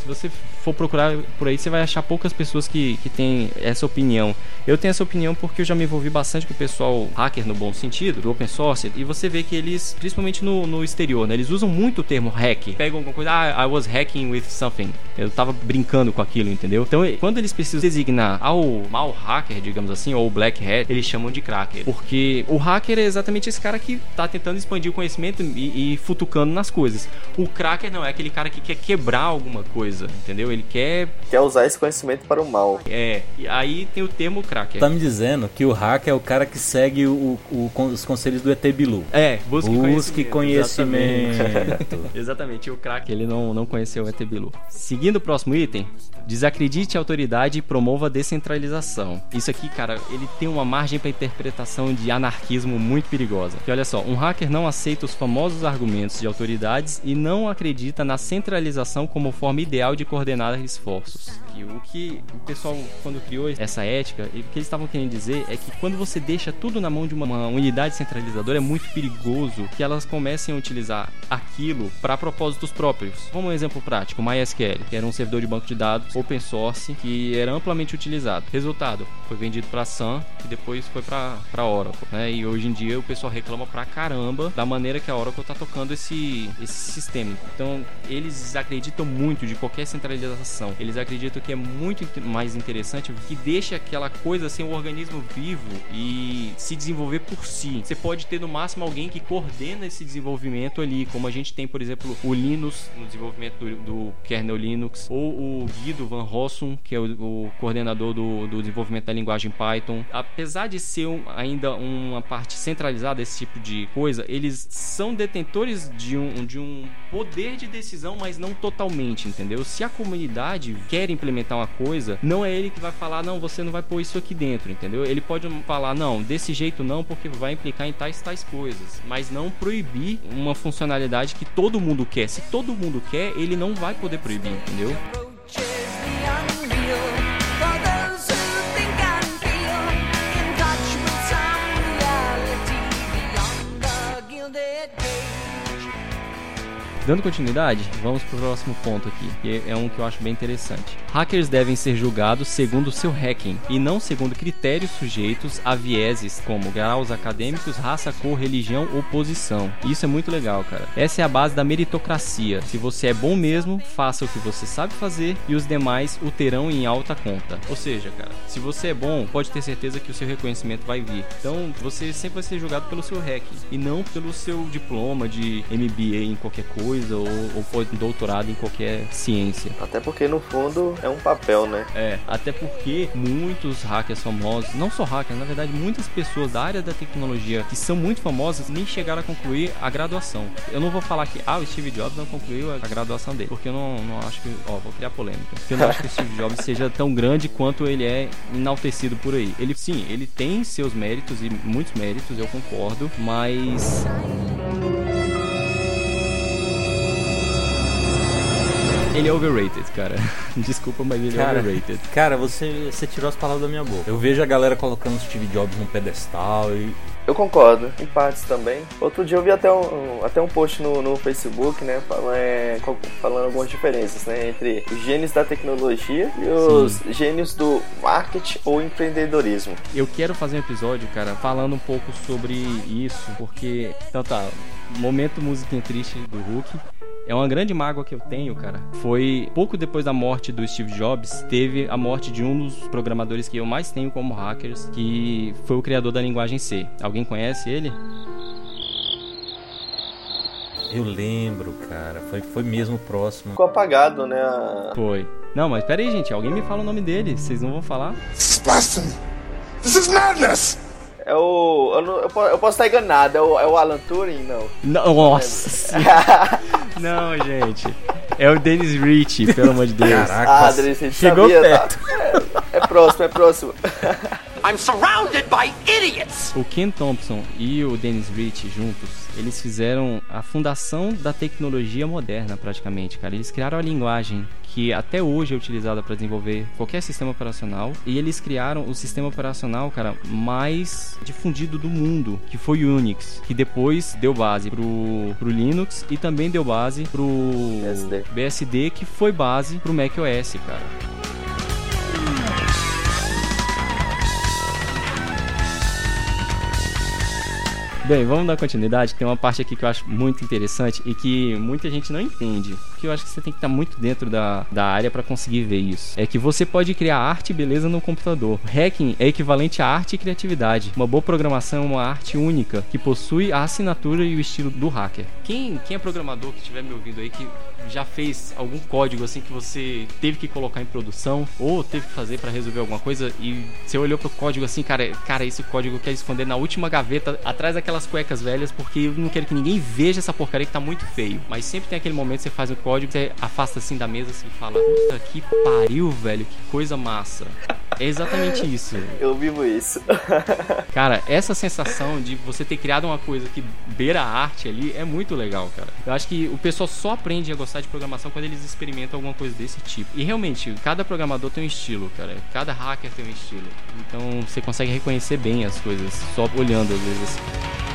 A: Se você for procurar por aí, você vai achar poucas pessoas que, que têm essa opinião. Eu tenho essa opinião porque eu já me envolvi bastante com o pessoal hacker no bom sentido, do open source, e você vê que eles, principalmente no, no exterior, né, eles usam muito o termo hack. Pegam alguma coisa, ah, I was hacking with something. Eu tava brincando com aquilo, entendeu? Então, quando eles precisam designar ao mal hacker, digamos assim, ou black hat, eles chamam de cracker. Porque o hacker é exatamente esse cara que tá tentando expandir o conhecimento e, e futucando nas coisas. O cracker não é aquele cara que quer quebrar alguma coisa, entendeu? Ele quer.
B: Quer usar esse conhecimento para o mal.
A: É, e aí tem o termo cracker.
C: Tá me dizendo que o hacker é o cara que segue o, o, o os conselhos do ET Bilu.
A: É, busque,
C: Busque
A: conhecimento.
C: conhecimento.
A: Exatamente. Exatamente, o cracker ele não, não conheceu o ET Bilu. Seguindo o próximo item, desacredite a autoridade e promova a descentralização. Isso aqui, cara, ele tem uma margem para interpretação de anarquismo muito perigosa. Que olha só, um hacker não aceita os famosos argumentos de autoridades e não acredita na centralização como forma ideal de coordenar esforços. O que o pessoal, quando criou essa ética, o que eles estavam querendo dizer é que quando você deixa tudo na mão de uma, uma unidade centralizadora, é muito perigoso que elas comecem a utilizar aquilo para propósitos próprios. Vamos um exemplo prático: MySQL, que era um servidor de banco de dados open source que era amplamente utilizado. Resultado: foi vendido para Sun e depois foi para Oracle. Né? E hoje em dia o pessoal reclama pra caramba da maneira que a Oracle tá tocando esse, esse sistema. Então eles acreditam muito de qualquer centralização. Eles acreditam que é muito mais interessante que deixa aquela coisa ser um organismo vivo e se desenvolver por si. Você pode ter no máximo alguém que coordena esse desenvolvimento ali, como a gente tem, por exemplo, o Linux no desenvolvimento do, do kernel Linux, ou o Guido Van Rossum, que é o, o coordenador do, do, desenvolvimento da linguagem Python. Apesar de ser um, ainda uma parte centralizada desse tipo de coisa, eles são detentores de um, de um poder de decisão, mas não totalmente, entendeu? Se a comunidade quer implementar uma coisa, não é ele que vai falar, não, você não vai pôr isso aqui dentro, entendeu? Ele pode falar, não, desse jeito não, porque vai implicar em tais tais coisas, mas não proibir uma funcionalidade que todo mundo quer. Se todo mundo quer, ele não vai poder proibir, entendeu? Dando continuidade, vamos para o próximo ponto aqui, que é um que eu acho bem interessante. Hackers devem ser julgados segundo o seu hacking e não segundo critérios sujeitos a vieses como graus acadêmicos, raça, cor, religião ou posição. Isso é muito legal, cara. Essa é a base da meritocracia. Se você é bom mesmo, faça o que você sabe fazer e os demais o terão em alta conta. Ou seja, cara, se você é bom, pode ter certeza que o seu reconhecimento vai vir. Então, você sempre vai ser julgado pelo seu hacking e não pelo seu diploma de MBA em qualquer coisa coisa ou, ou doutorado em qualquer ciência.
B: Até porque no fundo é um papel, né?
A: É, até porque muitos hackers famosos, não só hackers, na verdade muitas pessoas da área da tecnologia que são muito famosas nem chegaram a concluir a graduação. Eu não vou falar que ah, o Steve Jobs não concluiu a graduação dele, porque eu não, não acho que, ó, vou criar polêmica. Porque eu não acho que o Steve Jobs seja tão grande quanto ele é enaltecido por aí. Ele sim, ele tem seus méritos e muitos méritos, eu concordo, mas Ele é overrated, cara. Desculpa, mas ele
C: Cara,
A: é overrated.
C: cara você, você tirou as palavras da minha boca. Eu vejo a galera colocando o Steve Jobs num pedestal e.
B: Eu concordo, em partes também. Outro dia eu vi até um, até um post no, no Facebook, né, falando, é, falando algumas diferenças, né, entre os gênios da tecnologia e os gênios do marketing ou empreendedorismo.
A: Eu quero fazer um episódio, cara, falando um pouco sobre isso, porque. Então tá, momento musiquinha triste do Hulk. É uma grande mágoa que eu tenho, cara. Foi pouco depois da morte do Steve Jobs, teve a morte de um dos programadores que eu mais tenho como hackers, que foi o criador da linguagem C. Alguém conhece ele?
C: Eu lembro, cara. Foi, foi mesmo próximo.
B: Ficou apagado, né, a-
A: Foi. Não, mas pera aí, gente. Alguém me fala o nome dele. Vocês não vão falar?
E: This is blasphemy. This is madness.
B: É o. Eu, não- eu po- eu posso estar enganado, é o, é o Alan Turing? Não.
A: Nossa senhora. Não, gente. É o Dennis Rich, pelo amor de Deus.
C: Caraca,
B: Ah, Adri, você
A: chegou
B: sabia,
A: perto.
B: Tá? É, é próximo, é próximo.
F: I'm surrounded by idiots!
A: O Ken Thompson e o Dennis Rich juntos, eles fizeram a fundação da tecnologia moderna, praticamente, cara. Eles criaram a linguagem que até hoje é utilizada para desenvolver qualquer sistema operacional e eles criaram o sistema operacional, cara, mais difundido do mundo, que foi o Unix, que depois deu base pro, pro Linux e também deu base pro
B: BSD.
A: BSD, que foi base pro macOS, cara. Bem, vamos dar continuidade. Tem uma parte aqui que eu acho muito interessante e que muita gente não entende. Porque eu acho que você tem que estar muito dentro da, da área para conseguir ver isso. É que você pode criar arte e beleza no computador. Hacking é equivalente a arte e criatividade. Uma boa programação é uma arte única que possui a assinatura e o estilo do hacker. Quem, quem é programador que estiver me ouvindo aí que já fez algum código assim que você teve que colocar em produção ou teve que fazer para resolver alguma coisa e você olhou pro código assim, cara, cara, esse código eu quero esconder na última gaveta atrás daquelas cuecas velhas porque eu não quero que ninguém veja essa porcaria que tá muito feio. Mas sempre tem aquele momento que você faz o código, você afasta assim da mesa assim e fala: "Puta que pariu, velho, que coisa massa". É exatamente isso.
B: Eu vivo isso.
A: Cara, essa sensação de você ter criado uma coisa que beira a arte ali é muito legal, cara. Eu acho que o pessoal só aprende a gostar de programação quando eles experimentam alguma coisa desse tipo. E realmente, cada programador tem um estilo, cara. Cada hacker tem um estilo. Então você consegue reconhecer bem as coisas só olhando às vezes.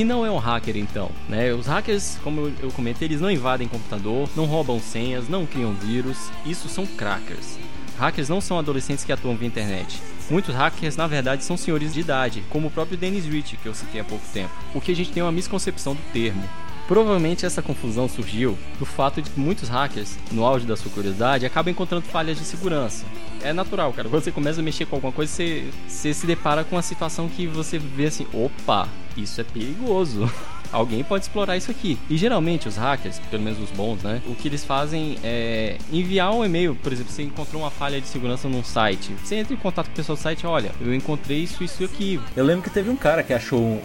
A: Que não é um hacker então? Né? Os hackers, como eu- comentei, eles não invadem computador, não roubam senhas, não criam vírus. Isso são crackers. Hackers não são adolescentes que atuam via internet. Muitos hackers, na verdade, são senhores de idade, como o próprio Dennis Rich, que eu citei há pouco tempo. O que a gente tem é uma misconcepção do termo. Provavelmente essa confusão surgiu do fato de que muitos hackers, no auge da sua curiosidade, acabam encontrando falhas de segurança. É natural, cara. Quando você começa a mexer com alguma coisa, você, você se depara com uma situação que você vê assim: opa, isso é perigoso. Alguém pode explorar isso aqui. E geralmente os hackers, pelo menos os bons, né? O que eles fazem é enviar um e-mail. Por exemplo, você encontrou uma falha de segurança num site. Você entra em contato com o pessoal do site, olha, eu encontrei isso, isso aqui.
C: Eu lembro que teve um cara que achou um,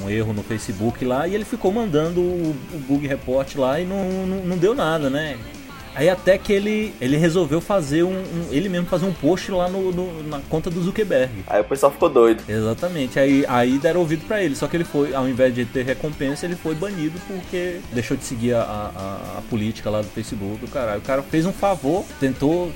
C: um- um erro no Facebook lá e ele ficou mandando o, o bug report lá e não, não, não deu nada, né? Aí até que ele, ele resolveu fazer um, um- Ele mesmo fazer um post lá no, no- na conta do Zuckerberg.
B: Aí o pessoal ficou doido.
C: Exatamente. Aí, aí deram ouvido pra ele. Só que ele foi, ao invés de ter recompensa, ele foi banido porque deixou de seguir a, a- a política lá do Facebook. O cara, o cara fez um favor, tentou.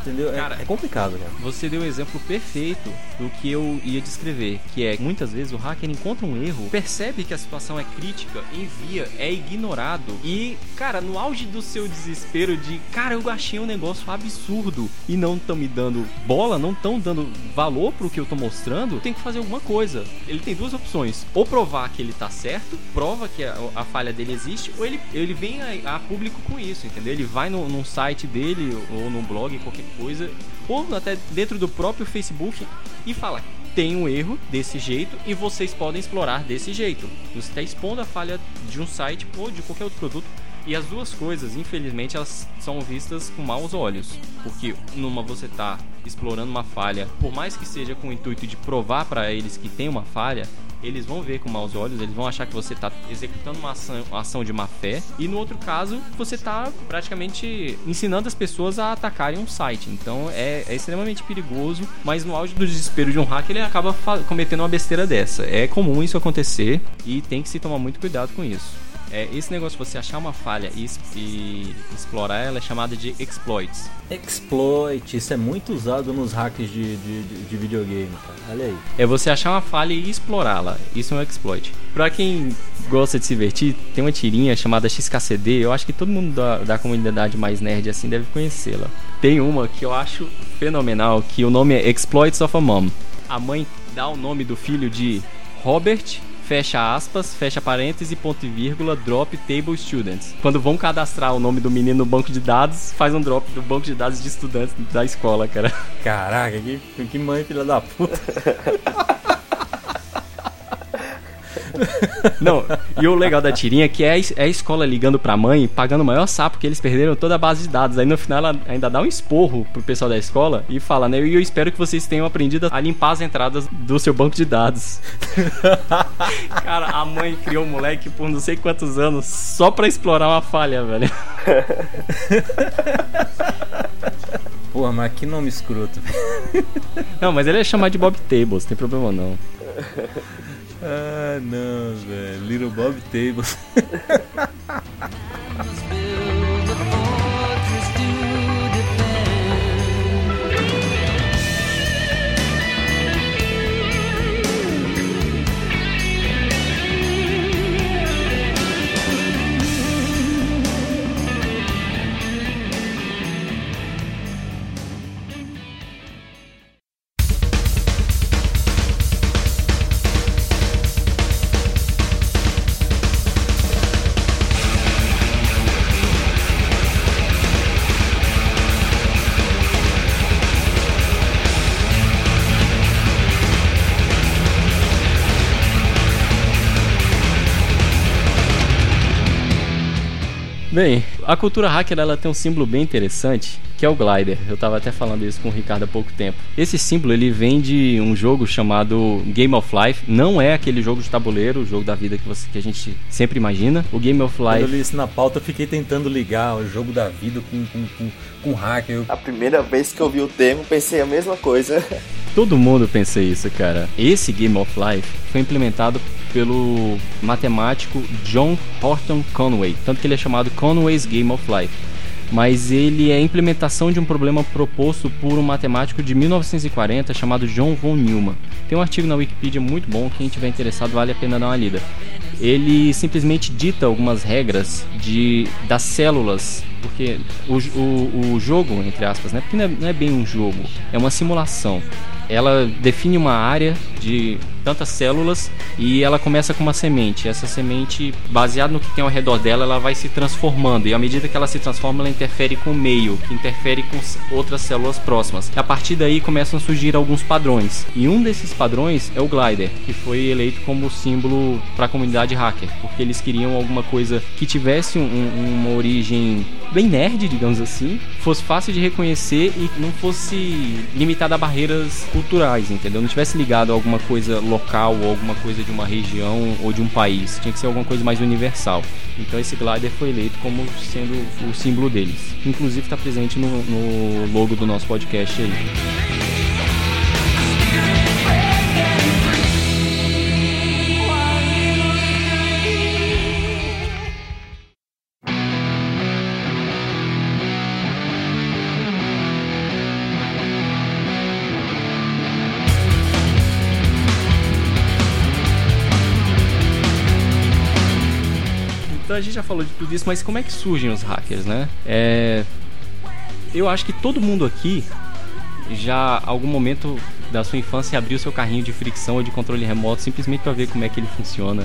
C: Entendeu? É-
A: Cara,
C: é, complicado, cara.
A: Você deu o exemplo perfeito do que eu ia descrever, que é muitas vezes o hacker encontra um erro, percebe que a situação é crítica, envia, é ignorado e, cara, no auge do seu desespero de, cara, eu achei um negócio absurdo e não estão me dando bola, não estão dando valor pro que eu tô mostrando, tem que fazer alguma coisa. Ele tem duas opções: ou provar que ele tá certo, prova que a, a falha dele existe, ou ele, ele vem a, a público com isso, entendeu? Ele vai no, num site dele ou num blog, qualquer coisa, ou até dentro do próprio Facebook e fala. Tem um erro desse jeito e vocês podem explorar desse jeito. Você está expondo a falha de um site ou de qualquer outro produto E as duas coisas, infelizmente, elas são vistas com maus olhos. Porque numa você tá explorando uma falha, por mais que seja com o intuito de provar para eles que tem uma falha, eles vão ver com maus olhos, eles vão achar que você está executando uma ação, uma ação, de má fé. E no outro caso, você está praticamente ensinando as pessoas a atacarem um site. Então é, é, extremamente perigoso, mas no auge do desespero de um hacker, ele acaba cometendo uma besteira dessa. É comum isso acontecer e tem que se tomar muito cuidado com isso. É, esse negócio de você achar uma falha e, e, explorar ela é chamada de exploits.
C: Exploit, isso é muito usado nos hacks de, de, de videogame, cara. Olha aí.
A: É você achar uma falha e explorá-la. Isso é um exploit. Pra quem gosta de se divertir, tem uma tirinha chamada XKCD. Eu acho que todo mundo da, da comunidade mais nerd assim deve conhecê-la. Tem uma que eu acho fenomenal, que o nome é Exploits of a Mom. A mãe dá o nome do filho de Robert fecha aspas, fecha parênteses, ponto e vírgula, drop table students. Quando vão cadastrar o nome do menino no banco de dados, faz um drop do banco de dados de estudantes da escola, cara.
C: Caraca, que, que mãe filha da puta.
A: Não, e o legal da tirinha é que é, é a escola ligando pra mãe, pagando o maior sapo que eles perderam toda a base de dados. Aí no final ela ainda dá um esporro pro pessoal da escola e fala, né? E eu espero que vocês tenham aprendido a limpar as entradas do seu banco de dados. Cara, a mãe criou o um moleque por não sei quantos anos só pra explorar uma falha, velho.
C: Porra, mas que nome escroto.
A: Não, mas ele é chamado de Bob Tables, tem problema não.
C: Ah, não, velho. Little Bob Tables.
A: Bem, a cultura hacker ela tem um símbolo bem interessante, que é o glider. Eu tava até falando isso com o Ricardo há pouco tempo. Esse símbolo ele vem de um jogo chamado Game of Life. Não é aquele jogo de tabuleiro, o jogo da vida que, você, que a gente sempre imagina. O Game of Life. Quando
C: eu li isso na pauta, eu fiquei tentando ligar o jogo da vida com, com, com, com hacker.
B: A primeira vez que eu vi o termo, pensei a mesma coisa.
A: Todo mundo pensa isso, cara. Esse Game of Life foi implementado pelo matemático John Horton Conway, tanto que ele é chamado Conway's Game of Life. Mas ele é a implementação de um problema proposto por um matemático de 1940 chamado John von Neumann. Tem um artigo na Wikipedia muito bom, quem tiver interessado vale a pena dar uma lida. Ele simplesmente dita algumas regras de das células, porque o, o, o jogo, entre aspas, né? porque não é, não é bem um jogo, é uma simulação ela define uma área de tantas células e ela começa com uma semente. Essa semente, baseado no que tem ao redor dela, ela vai se transformando e à medida que ela se transforma, ela interfere com o meio, que interfere com outras células próximas. E a partir daí começam a surgir alguns padrões. E um desses padrões é o glider, que foi eleito como símbolo para a comunidade hacker, porque eles queriam alguma coisa que tivesse um, uma origem bem nerd, digamos assim, fosse fácil de reconhecer e não fosse limitada a barreiras culturais, entendeu? Não tivesse ligado a alguma coisa local ou alguma coisa de uma região ou de um país. Tinha que ser alguma coisa mais universal. Então esse glider foi eleito como sendo o símbolo deles. Inclusive está presente no, no logo do nosso podcast aí. A gente já falou de tudo isso, mas como é que surgem os hackers, né? É... Eu acho que todo mundo aqui já, algum momento da sua infância, abriu seu carrinho de fricção ou de controle remoto simplesmente para ver como é que ele funciona.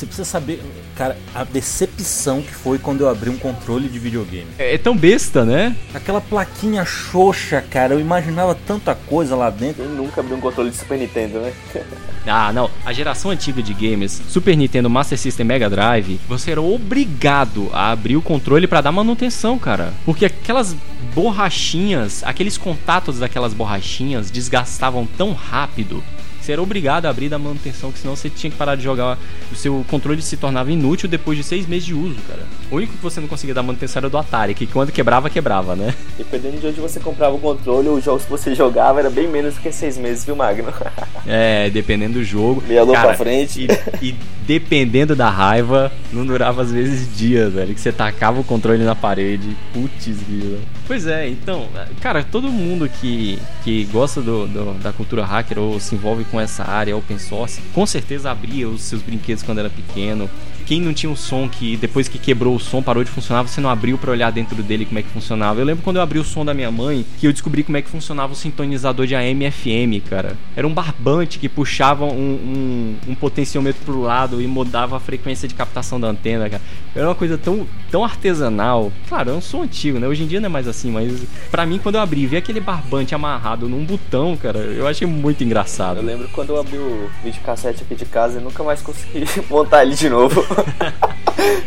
C: Você precisa saber, cara, a decepção que foi quando eu abri um controle de videogame.
A: É, é tão besta, né?
C: Aquela plaquinha xoxa, cara, eu imaginava tanta coisa lá dentro.
B: Quem nunca abriu um controle de Super Nintendo, né?
A: Ah, não. A geração antiga de games, Super Nintendo, Master System, Mega Drive, você era obrigado a abrir o controle para dar manutenção, cara. Porque aquelas borrachinhas, aqueles contatos daquelas borrachinhas desgastavam tão rápido você era obrigado a abrir da manutenção, que senão você tinha que parar de jogar. O seu controle se tornava inútil depois de seis meses de uso, cara. O único que você não conseguia dar manutenção era do Atari, que quando quebrava, quebrava, né?
B: Dependendo de onde você comprava o controle, os jogos que você jogava era bem menos do que seis meses, viu, Magno?
A: é, dependendo do jogo.
B: Meia lua pra frente.
A: E, e, dependendo da raiva, não durava às vezes dias, velho. Que você tacava o controle na parede. Putz, vida. Pois é, então, cara, todo mundo que, que gosta do, do, da cultura hacker ou se envolve com essa área open source, com certeza abria os seus brinquedos quando era pequeno. Quem não tinha um som que depois que quebrou o som parou de funcionar, você não abriu para olhar dentro dele como é que funcionava. Eu lembro quando eu abri o som da minha mãe que eu descobri como é que funcionava o sintonizador de AM FM, cara. Era um barbante que puxava um, um, um potenciômetro pro lado e mudava a frequência de captação da antena, cara. Era uma coisa tão, tão artesanal. Claro, é um som antigo, né? Hoje em dia não é mais assim, mas para mim quando eu abri vi aquele barbante amarrado num botão, cara, eu achei muito engraçado.
B: Eu lembro quando eu abri o videocassete aqui de casa e nunca mais consegui montar ele de novo.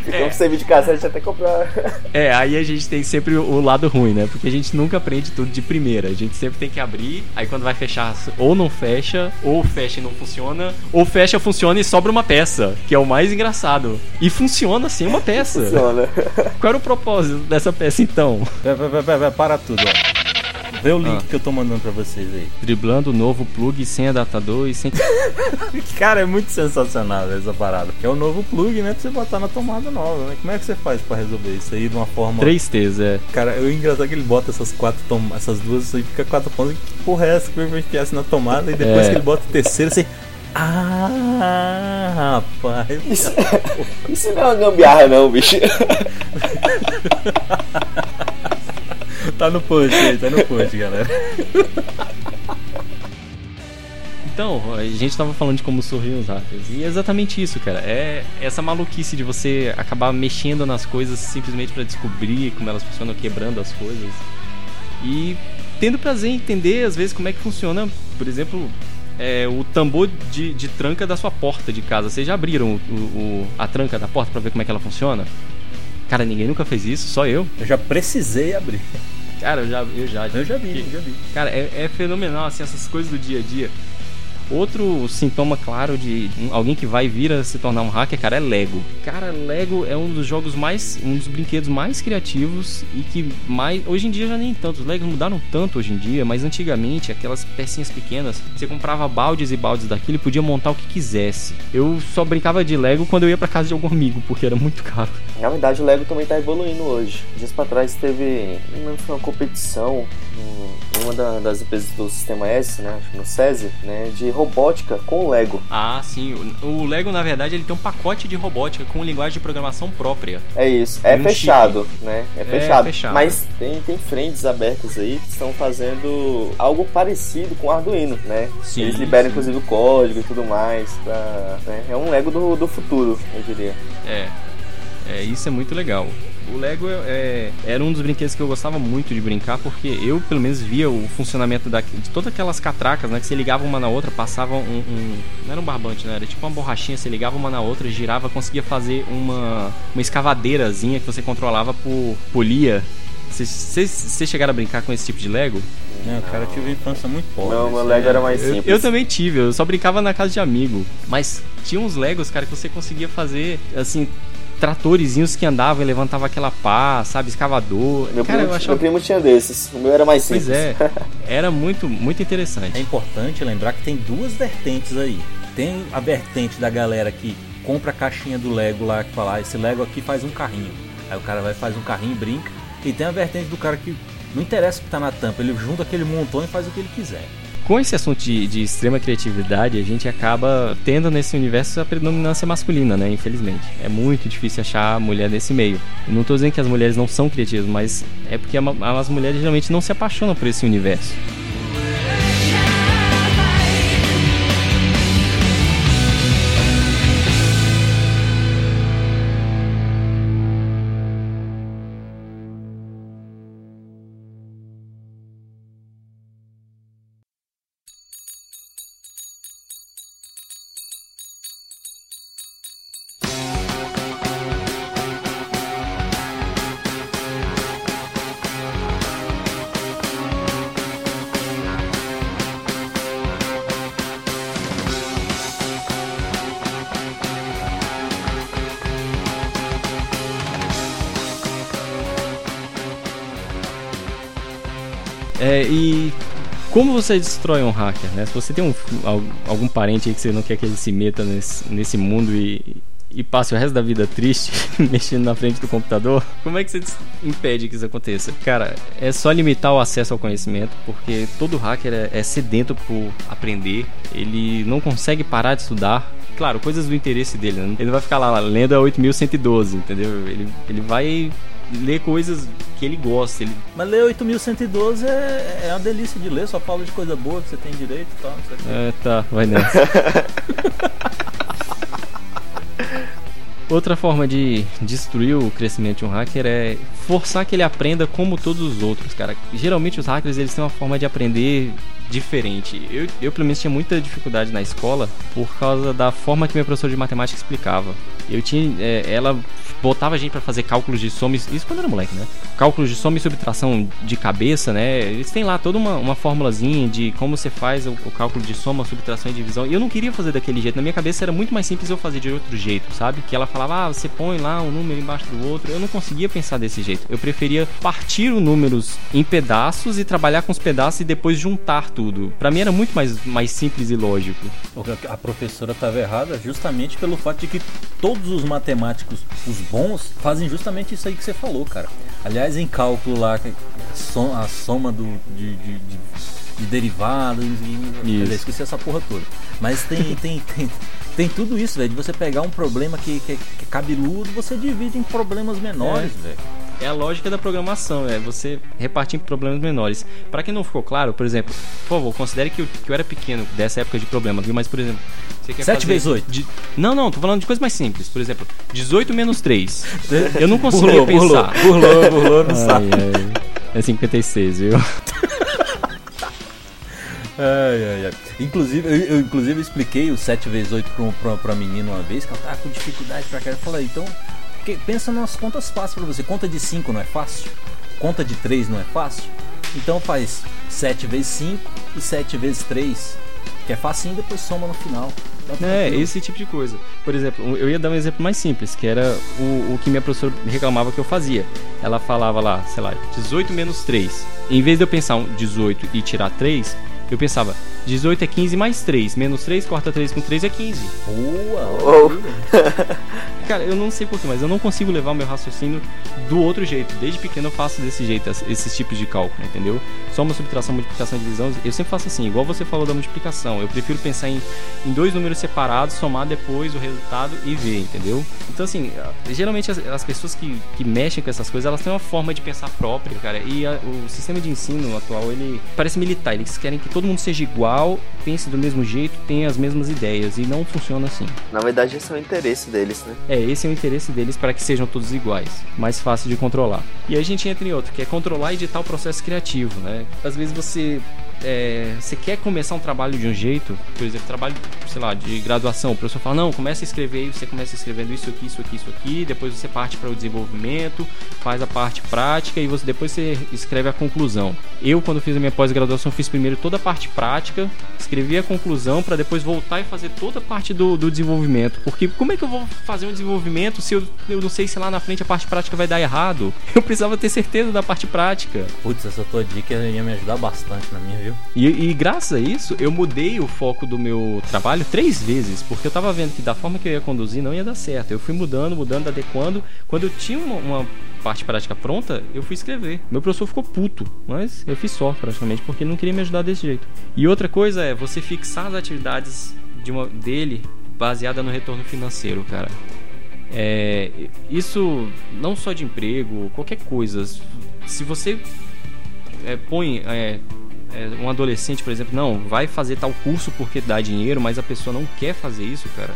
B: Ficamos é. sem videocassete até comprar.
A: É, aí a gente tem sempre o lado ruim, né? Porque a gente nunca aprende tudo de primeira. A gente sempre tem que abrir, aí quando vai fechar, ou não fecha, ou fecha e não funciona, ou fecha, funciona e sobra uma peça, que é o mais engraçado. E funciona sem uma peça.
B: Funciona.
A: Qual era o propósito dessa peça então?
C: Vai, vai, vai para tudo, ó. Vê o link ah. que eu tô mandando pra vocês aí.
A: Driblando o novo plug sem adaptador e sem.
C: Cara, é muito sensacional essa parada. É o novo plug, né? Pra você botar na tomada nova, né? Como é que você faz pra resolver isso aí de uma forma.
A: 3 T's, é.
C: Cara, o engraçado é que ele bota essas quatro tom... essas duas aí, fica quatro pontos. Que porra é essa que vai enfiar na tomada? E depois é. que ele bota o terceiro, você. Ah, rapaz.
B: Isso, isso não é uma gambiarra, não, bicho.
C: tá no post aí, tá no post, galera.
A: Então, a gente tava falando de como surgiam os hackers. E é exatamente isso, cara. É essa maluquice de você acabar mexendo nas coisas simplesmente para descobrir como elas funcionam, quebrando as coisas. E tendo prazer em entender, às vezes, como é que funciona, por exemplo, é, o tambor de, de, tranca da sua porta de casa. Vocês já abriram o, o, a tranca da porta para ver como é que ela funciona? Cara, ninguém nunca fez isso, só eu.
C: Eu já precisei abrir.
A: Cara, eu já, eu já.
C: Eu já vi, eu já vi.
A: Cara, é, é fenomenal, assim, essas coisas do dia a dia. Outro sintoma claro de alguém que vai vir a se tornar um hacker, cara, é Lego. Cara, Lego é um dos jogos mais, um dos brinquedos mais criativos e que mais, hoje em dia já nem tanto. Os Legos mudaram tanto hoje em dia, mas antigamente aquelas pecinhas pequenas, você comprava baldes e baldes daquilo e podia montar o que quisesse. Eu só brincava de Lego quando eu ia para casa de algum amigo, porque era muito caro.
B: Na verdade, o Lego também tá evoluindo hoje. Dias para trás teve uma competição uma das empresas do Sistema S, né, no SESI, né, de robótica com Lego.
A: Ah, sim. O, o, Lego, na verdade, ele tem um pacote de robótica com linguagem de programação própria.
B: É isso. É um fechado, chip. né? É, é fechado. fechado. Mas tem, tem frentes abertas aí que estão fazendo algo parecido com o Arduino, né? Sim, Eles liberam, sim. inclusive, o código e tudo mais. Pra, né? É um Lego do, do futuro, eu diria.
A: É. É, isso é muito legal. O Lego é, era um dos brinquedos que eu gostava muito de brincar, porque eu, pelo menos, via o funcionamento da, de todas aquelas catracas, né? Que você ligava uma na outra, passava um, um, Não era um barbante, né? Era tipo uma borrachinha, você ligava uma na outra, girava, conseguia fazer uma, uma escavadeirazinha que você controlava por polia. Vocês chegaram a brincar com esse tipo de Lego?
C: Não, cara, eu tive infância muito pobre.
B: Não, meu Lego era mais simples.
A: Eu, eu, também tive, eu só brincava na casa de amigo. Mas tinha uns Legos, cara, que você conseguia fazer, assim, tratorezinhos que andavam e levantavam aquela pá, sabe, escavador.
B: Meu, Cara, primo, achava... meu primo tinha desses, o meu era mais simples.
A: Pois é, era muito, muito interessante.
C: É importante lembrar que tem duas vertentes aí. Tem a vertente da galera que compra a caixinha do Lego lá, que fala, ah, esse Lego aqui faz um carrinho. Aí o cara vai faz um carrinho e brinca. E tem a vertente do cara que não interessa o que tá na tampa, ele junta aquele montão e faz o que ele quiser
A: com esse assunto de, de, extrema criatividade, a gente acaba tendo nesse universo a predominância masculina, né? Infelizmente. É muito difícil achar mulher nesse meio. Não estou dizendo que as mulheres não são criativas, mas é porque as mulheres geralmente não se apaixonam por esse universo. E como você destrói um hacker, né? Se você tem um, algum parente aí que você não quer que ele se meta nesse, nesse mundo e, e passe o resto da vida triste mexendo na frente do computador, como é que você impede que isso aconteça? Cara, é só limitar o acesso ao conhecimento, porque todo hacker é, é sedento por aprender, ele não consegue parar de estudar. Claro, coisas do interesse dele, né? Ele vai ficar lá lendo a 8112, entendeu? Ele, ele vai ler coisas que ele gosta. Ele...
C: Mas ler 8112 é, é uma delícia de ler, só fala de coisa boa que você tem direito e tal.
A: É, tá, vai nessa. Outra forma de destruir o crescimento de um hacker é forçar que ele aprenda como todos os outros, cara. Geralmente os hackers eles têm uma forma de aprender diferente. Eu, eu pelo menos tinha muita dificuldade na escola por causa da forma que minha professora de matemática explicava. Eu tinha, é, ela botava a gente para fazer cálculos de soma, isso quando era moleque, né? Cálculos de soma e subtração de cabeça, né? Eles têm lá toda uma, uma formulazinha de como você faz o, o, cálculo de soma, subtração e divisão. E eu não queria fazer daquele jeito. Na minha cabeça era muito mais simples eu fazer de outro jeito, sabe? Que ela falava, ah, você põe lá um número embaixo do outro. Eu não conseguia pensar desse jeito. Eu preferia partir os números em pedaços e trabalhar com os pedaços e depois juntar tudo. Para mim era muito mais, mais simples e lógico.
C: A professora estava errada justamente pelo fato de que todos os matemáticos, os bons, fazem justamente isso aí que você falou, cara. Aliás, em cálculo lá, a soma do, de, de, de, de derivados, eu esqueci essa porra toda. Mas tem, tem, tem, tem tudo isso, velho. De você pegar um problema que, que, que é cabeludo, você divide em problemas menores, é. velho.
A: É a lógica da programação, é você repartir em problemas menores. Para quem não ficou claro, por exemplo, por favor, considere que eu, que eu era pequeno dessa época de problema, viu? Mas, por exemplo,
C: você quer 7 vezes 8.
A: De... Não, não, tô falando de coisas mais simples. Por exemplo, 18 menos 3. Eu não conseguia burlou, pensar.
C: Burlou, burlou, burlou, não sabe.
A: É 56, viu?
C: Ai, ai, ai. Inclusive, eu, eu, inclusive expliquei o 7 vezes 8 pra, pra, pra menina uma vez, que ela tava com dificuldade pra cá. Eu falei, então, pensa nas contas fáceis pra você. Conta de 5 não é fácil? Conta de 3 não é fácil? Então faz 7 vezes 5 e 7 vezes 3, que é facinho, depois soma no final.
A: É, esse tipo de coisa. Por exemplo, eu ia dar um exemplo mais simples, que era o, o que minha professora reclamava que eu fazia. Ela falava lá, sei lá, 18 menos 3. Em vez de eu pensar um 18 e tirar 3, eu pensava, 18 é 15 mais 3. Menos 3, corta 3 com 3 é 15.
C: Boa!
A: Oh. Cara, eu não sei porquê, mas eu não consigo levar o meu raciocínio do outro jeito. Desde pequeno eu faço desse jeito, esses tipos de cálculo, entendeu? Soma, subtração, multiplicação, divisão. Eu sempre faço assim, igual você falou da multiplicação. Eu prefiro pensar em, em dois números separados, somar depois o resultado e ver, entendeu? Então, assim, geralmente as, as pessoas que, que mexem com essas coisas, elas têm uma forma de pensar própria, cara. E a, o sistema de ensino atual, ele parece militar. Eles querem que todo mundo seja igual, pense do mesmo jeito, tenha as mesmas ideias. E não funciona assim.
B: Na verdade, esse é o interesse deles, né?
A: É, esse é o interesse deles para que sejam todos iguais, mais fácil de controlar. E aí a gente entra em outro, que é controlar e editar o processo criativo, né? Às vezes você é, você quer começar um trabalho de um jeito, por exemplo, trabalho, sei lá, de graduação, o professor fala, não, começa a escrever, você começa escrevendo isso aqui, isso aqui, isso aqui, depois você parte para o desenvolvimento, faz a parte prática e você depois você escreve a conclusão. Eu, quando fiz a minha pós-graduação, fiz primeiro toda a parte prática, escrevi a conclusão para depois voltar e fazer toda a parte do, do desenvolvimento. Porque como é que eu vou fazer um desenvolvimento se eu, eu não sei se lá na frente a parte prática vai dar errado? Eu precisava ter certeza da parte prática.
C: Putz, essa tua dica ia me ajudar bastante na minha,
A: E, e, graças a isso, eu mudei o foco do meu trabalho três vezes, porque eu tava vendo que da forma que eu ia conduzir não ia dar certo. Eu fui mudando, mudando, adequando. Quando eu tinha uma, uma parte prática pronta, eu fui escrever. Meu professor ficou puto, mas eu fiz só praticamente, porque não queria me ajudar desse jeito. E outra coisa é você fixar as atividades de uma, dele baseada no retorno financeiro, cara. É, isso não só de emprego, qualquer coisa. Se você é, põe é, é, um adolescente, por exemplo, não, vai fazer tal curso porque dá dinheiro, mas a pessoa não quer fazer isso, cara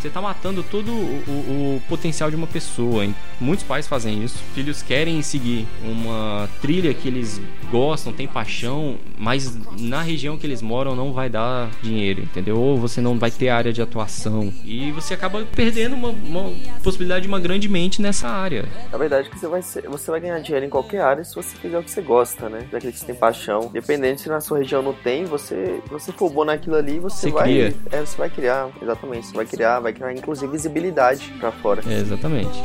A: você está matando todo o, o, o, potencial de uma pessoa. Hein? Muitos pais fazem isso. Filhos querem seguir uma trilha que eles gostam, têm paixão, mas na região que eles moram não vai dar dinheiro, entendeu? Ou você não vai ter área de atuação. E você acaba perdendo uma, uma possibilidade de uma grande mente nessa área.
B: A verdade é que você vai, ser, você vai ganhar dinheiro em qualquer área se você fizer o que você gosta, né? Daquele que você tem paixão. Dependendo se na sua região não tem, você, você for bom naquilo ali, você, você vai. É, você vai criar, exatamente. Você vai criar, vai vai criar inclusive visibilidade para fora.
A: É, exatamente.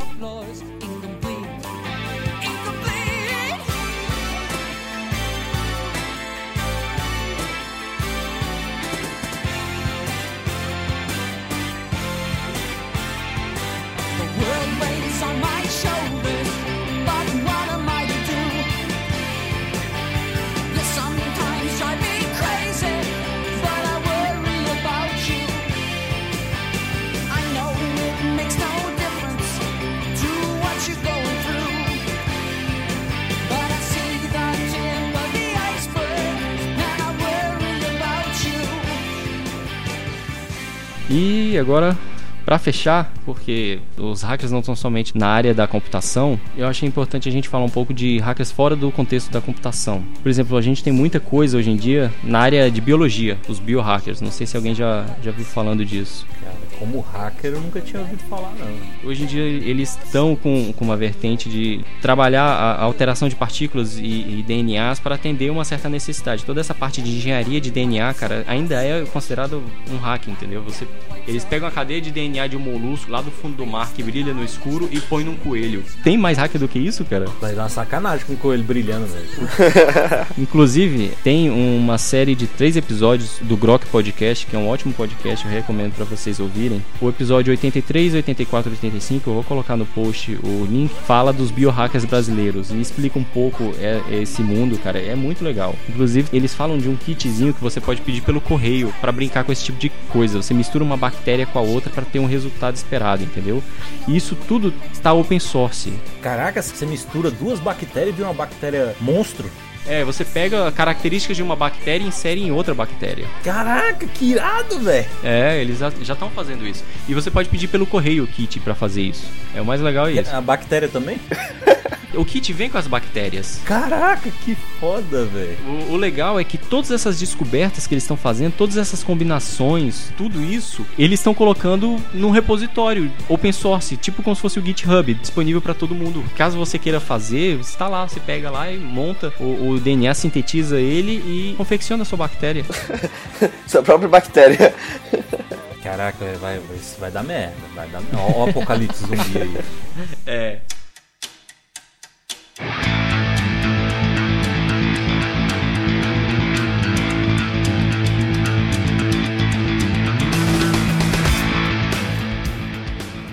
A: E agora Pra fechar, porque os hackers não estão somente na área da computação, eu achei importante a gente falar um pouco de hackers fora do contexto da computação. Por exemplo, a gente tem muita coisa hoje em dia na área de biologia, os biohackers. Não sei se alguém já, já viu falando disso.
C: Cara, como hacker eu nunca tinha ouvido falar, não.
A: Hoje em dia eles estão com, com uma vertente de trabalhar a, alteração de partículas e, e, DNAs para atender uma certa necessidade. Toda essa parte de engenharia de DNA, cara, ainda é considerado um hack, entendeu? Você, eles pegam a cadeia de DNA de um molusco lá do fundo do mar que brilha no escuro e põe num coelho. Tem mais hacker do que isso, cara?
C: Vai dar uma sacanagem com o coelho brilhando, velho.
A: Inclusive, tem uma série de três episódios do Grok Podcast, que é um ótimo podcast, eu recomendo para vocês ouvirem. O episódio 83, 84 85, eu vou colocar no post o link, fala dos biohackers brasileiros e explica um pouco é, esse mundo, cara. É muito legal. Inclusive, eles falam de um kitzinho que você pode pedir pelo correio para brincar com esse tipo de coisa. Você mistura uma bactéria com a outra para ter um resultado esperado, entendeu? E isso tudo está open source.
C: Caraca, você mistura duas bactérias de uma bactéria monstro.
A: É, você pega características de uma bactéria e insere em outra bactéria.
C: Caraca, que irado, velho!
A: É, eles já estão fazendo isso. E você pode pedir pelo correio o kit para fazer isso. É o mais legal é isso.
C: A bactéria também?
A: o kit vem com as bactérias.
C: Caraca, que foda, velho.
A: O, o, legal é que todas essas descobertas que eles estão fazendo, todas essas combinações, tudo isso, eles estão colocando num repositório open source, tipo como se fosse o GitHub, disponível para todo mundo. Caso você queira fazer, está lá, você pega lá e monta o, o DNA, sintetiza ele e confecciona a sua bactéria.
B: sua própria bactéria.
C: Caraca, vai, vai, vai dar merda. Vai dar merda. Ó, o apocalipse zumbi aí.
A: É.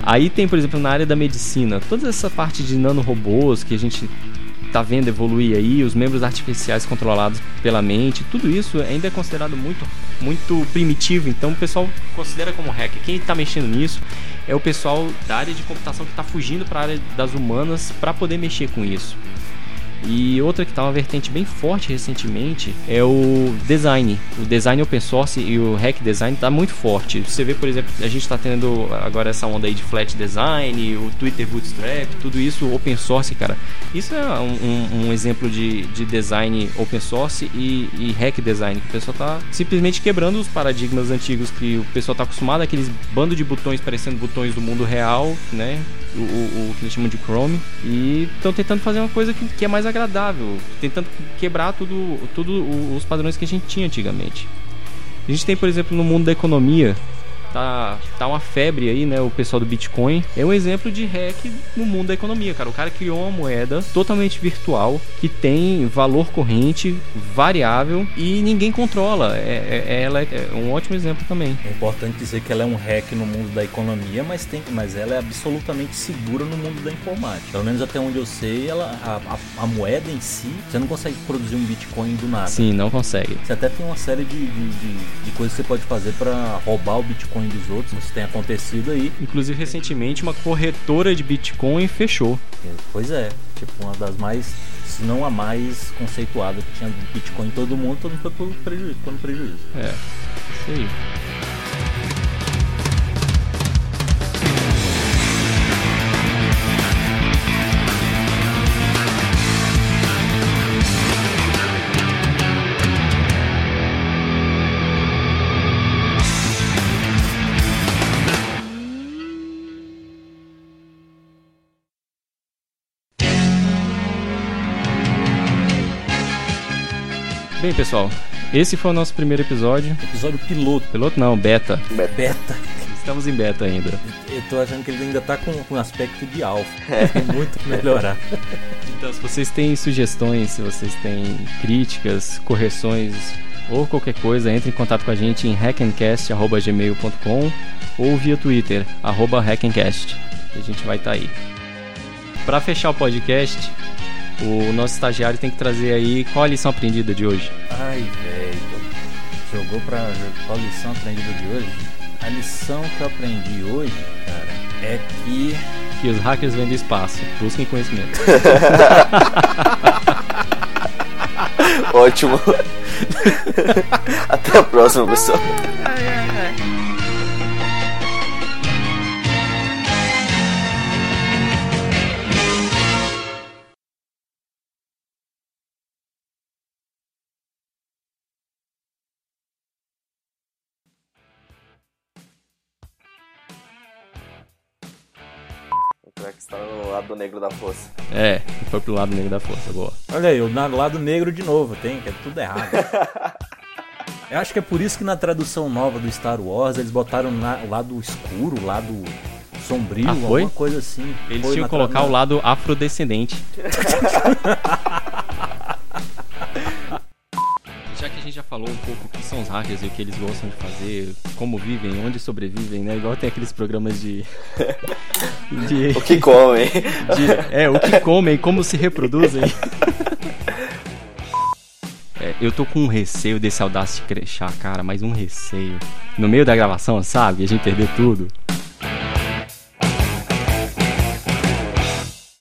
A: Aí tem, por exemplo, na área da medicina, toda essa parte de nanorobôs que a gente tá vendo evoluir aí, os membros artificiais controlados pela mente, tudo isso ainda é considerado muito, muito primitivo, então o pessoal considera como hack. Quem está mexendo nisso é o pessoal da área de computação que está fugindo para a área das humanas para poder mexer com isso. E outra que está uma vertente bem forte recentemente é o design. O design open source e o hack design está muito forte. Você vê, por exemplo, a gente está tendo agora essa onda aí de flat design, o Twitter Bootstrap, tudo isso open source, cara. Isso é um, um, exemplo de, de design open source e, e hack design. O pessoal está simplesmente quebrando os paradigmas antigos que o pessoal está acostumado, aqueles bando de botões parecendo botões do mundo real, né? O, o, que eles chamam de Chrome. E estão tentando fazer uma coisa que, que é mais agradável, tentando quebrar tudo, tudo os padrões que a gente tinha antigamente. A gente tem, por exemplo, no mundo da economia, tá, tá uma febre aí, né? O pessoal do Bitcoin é um exemplo de hack no mundo da economia, cara. O cara criou uma moeda totalmente virtual que tem valor corrente variável e ninguém controla. É, é, ela é um ótimo exemplo também.
C: É importante dizer que ela é um hack no mundo da economia, mas, tem, mas ela é absolutamente segura no mundo da informática. Pelo menos até onde eu sei, ela, a, a, a moeda em si, você não consegue produzir um Bitcoin do nada.
A: Sim, não consegue.
C: Você até tem uma série de, de, de, de coisas que você pode fazer para roubar o Bitcoin Bitcoin dos outros, isso tem acontecido aí.
A: Inclusive, recentemente, uma corretora de Bitcoin fechou.
C: Pois é, tipo, uma das mais, se não a mais conceituada que tinha Bitcoin em todo mundo, todo mundo foi pro prejuízo, foi no prejuízo.
A: É, isso aí. Bem, pessoal, esse foi o nosso primeiro episódio.
C: Episódio piloto.
A: Piloto não, beta.
C: Beta.
A: Estamos em beta ainda.
C: Eu tô achando que ele ainda tá com, com aspecto de alfa. É. Tem muito que melhorar.
A: Então, se vocês têm sugestões, se vocês têm críticas, correções ou qualquer coisa, entre em contato com a gente em hackencast.gmail.com ou via Twitter, arroba hackencast. A gente vai estar tá aí. Para fechar o podcast, o nosso estagiário tem que trazer aí qual a lição aprendida de hoje.
C: Ai, velho. Jogou pra qual a lição aprendida de hoje? A lição que eu aprendi hoje, cara, é que.
A: Que os hackers vêm do espaço. Busquem conhecimento.
B: Ótimo. Até a próxima, pessoal. lado negro da força.
A: É, foi pro lado negro da força, boa.
C: Olha aí, o na- lado negro de novo, tem, que é tudo errado. Eu acho que é por isso que na tradução nova do Star Wars eles botaram na- o lado escuro, o lado sombrio,
A: Ah, foi?
C: alguma coisa assim.
A: Eles
C: Foi
A: tinham que colocar
C: tra-
A: o lado afrodescendente. falou um pouco o que são os hackers e o que eles gostam de fazer, como vivem, onde sobrevivem, né? Igual tem aqueles programas de. de,
B: O que comem?
A: de- é, o que comem, como se reproduzem. É, eu tô com um receio desse Audacity crechar, cara, mas um receio. No meio da gravação, sabe? A gente perder tudo.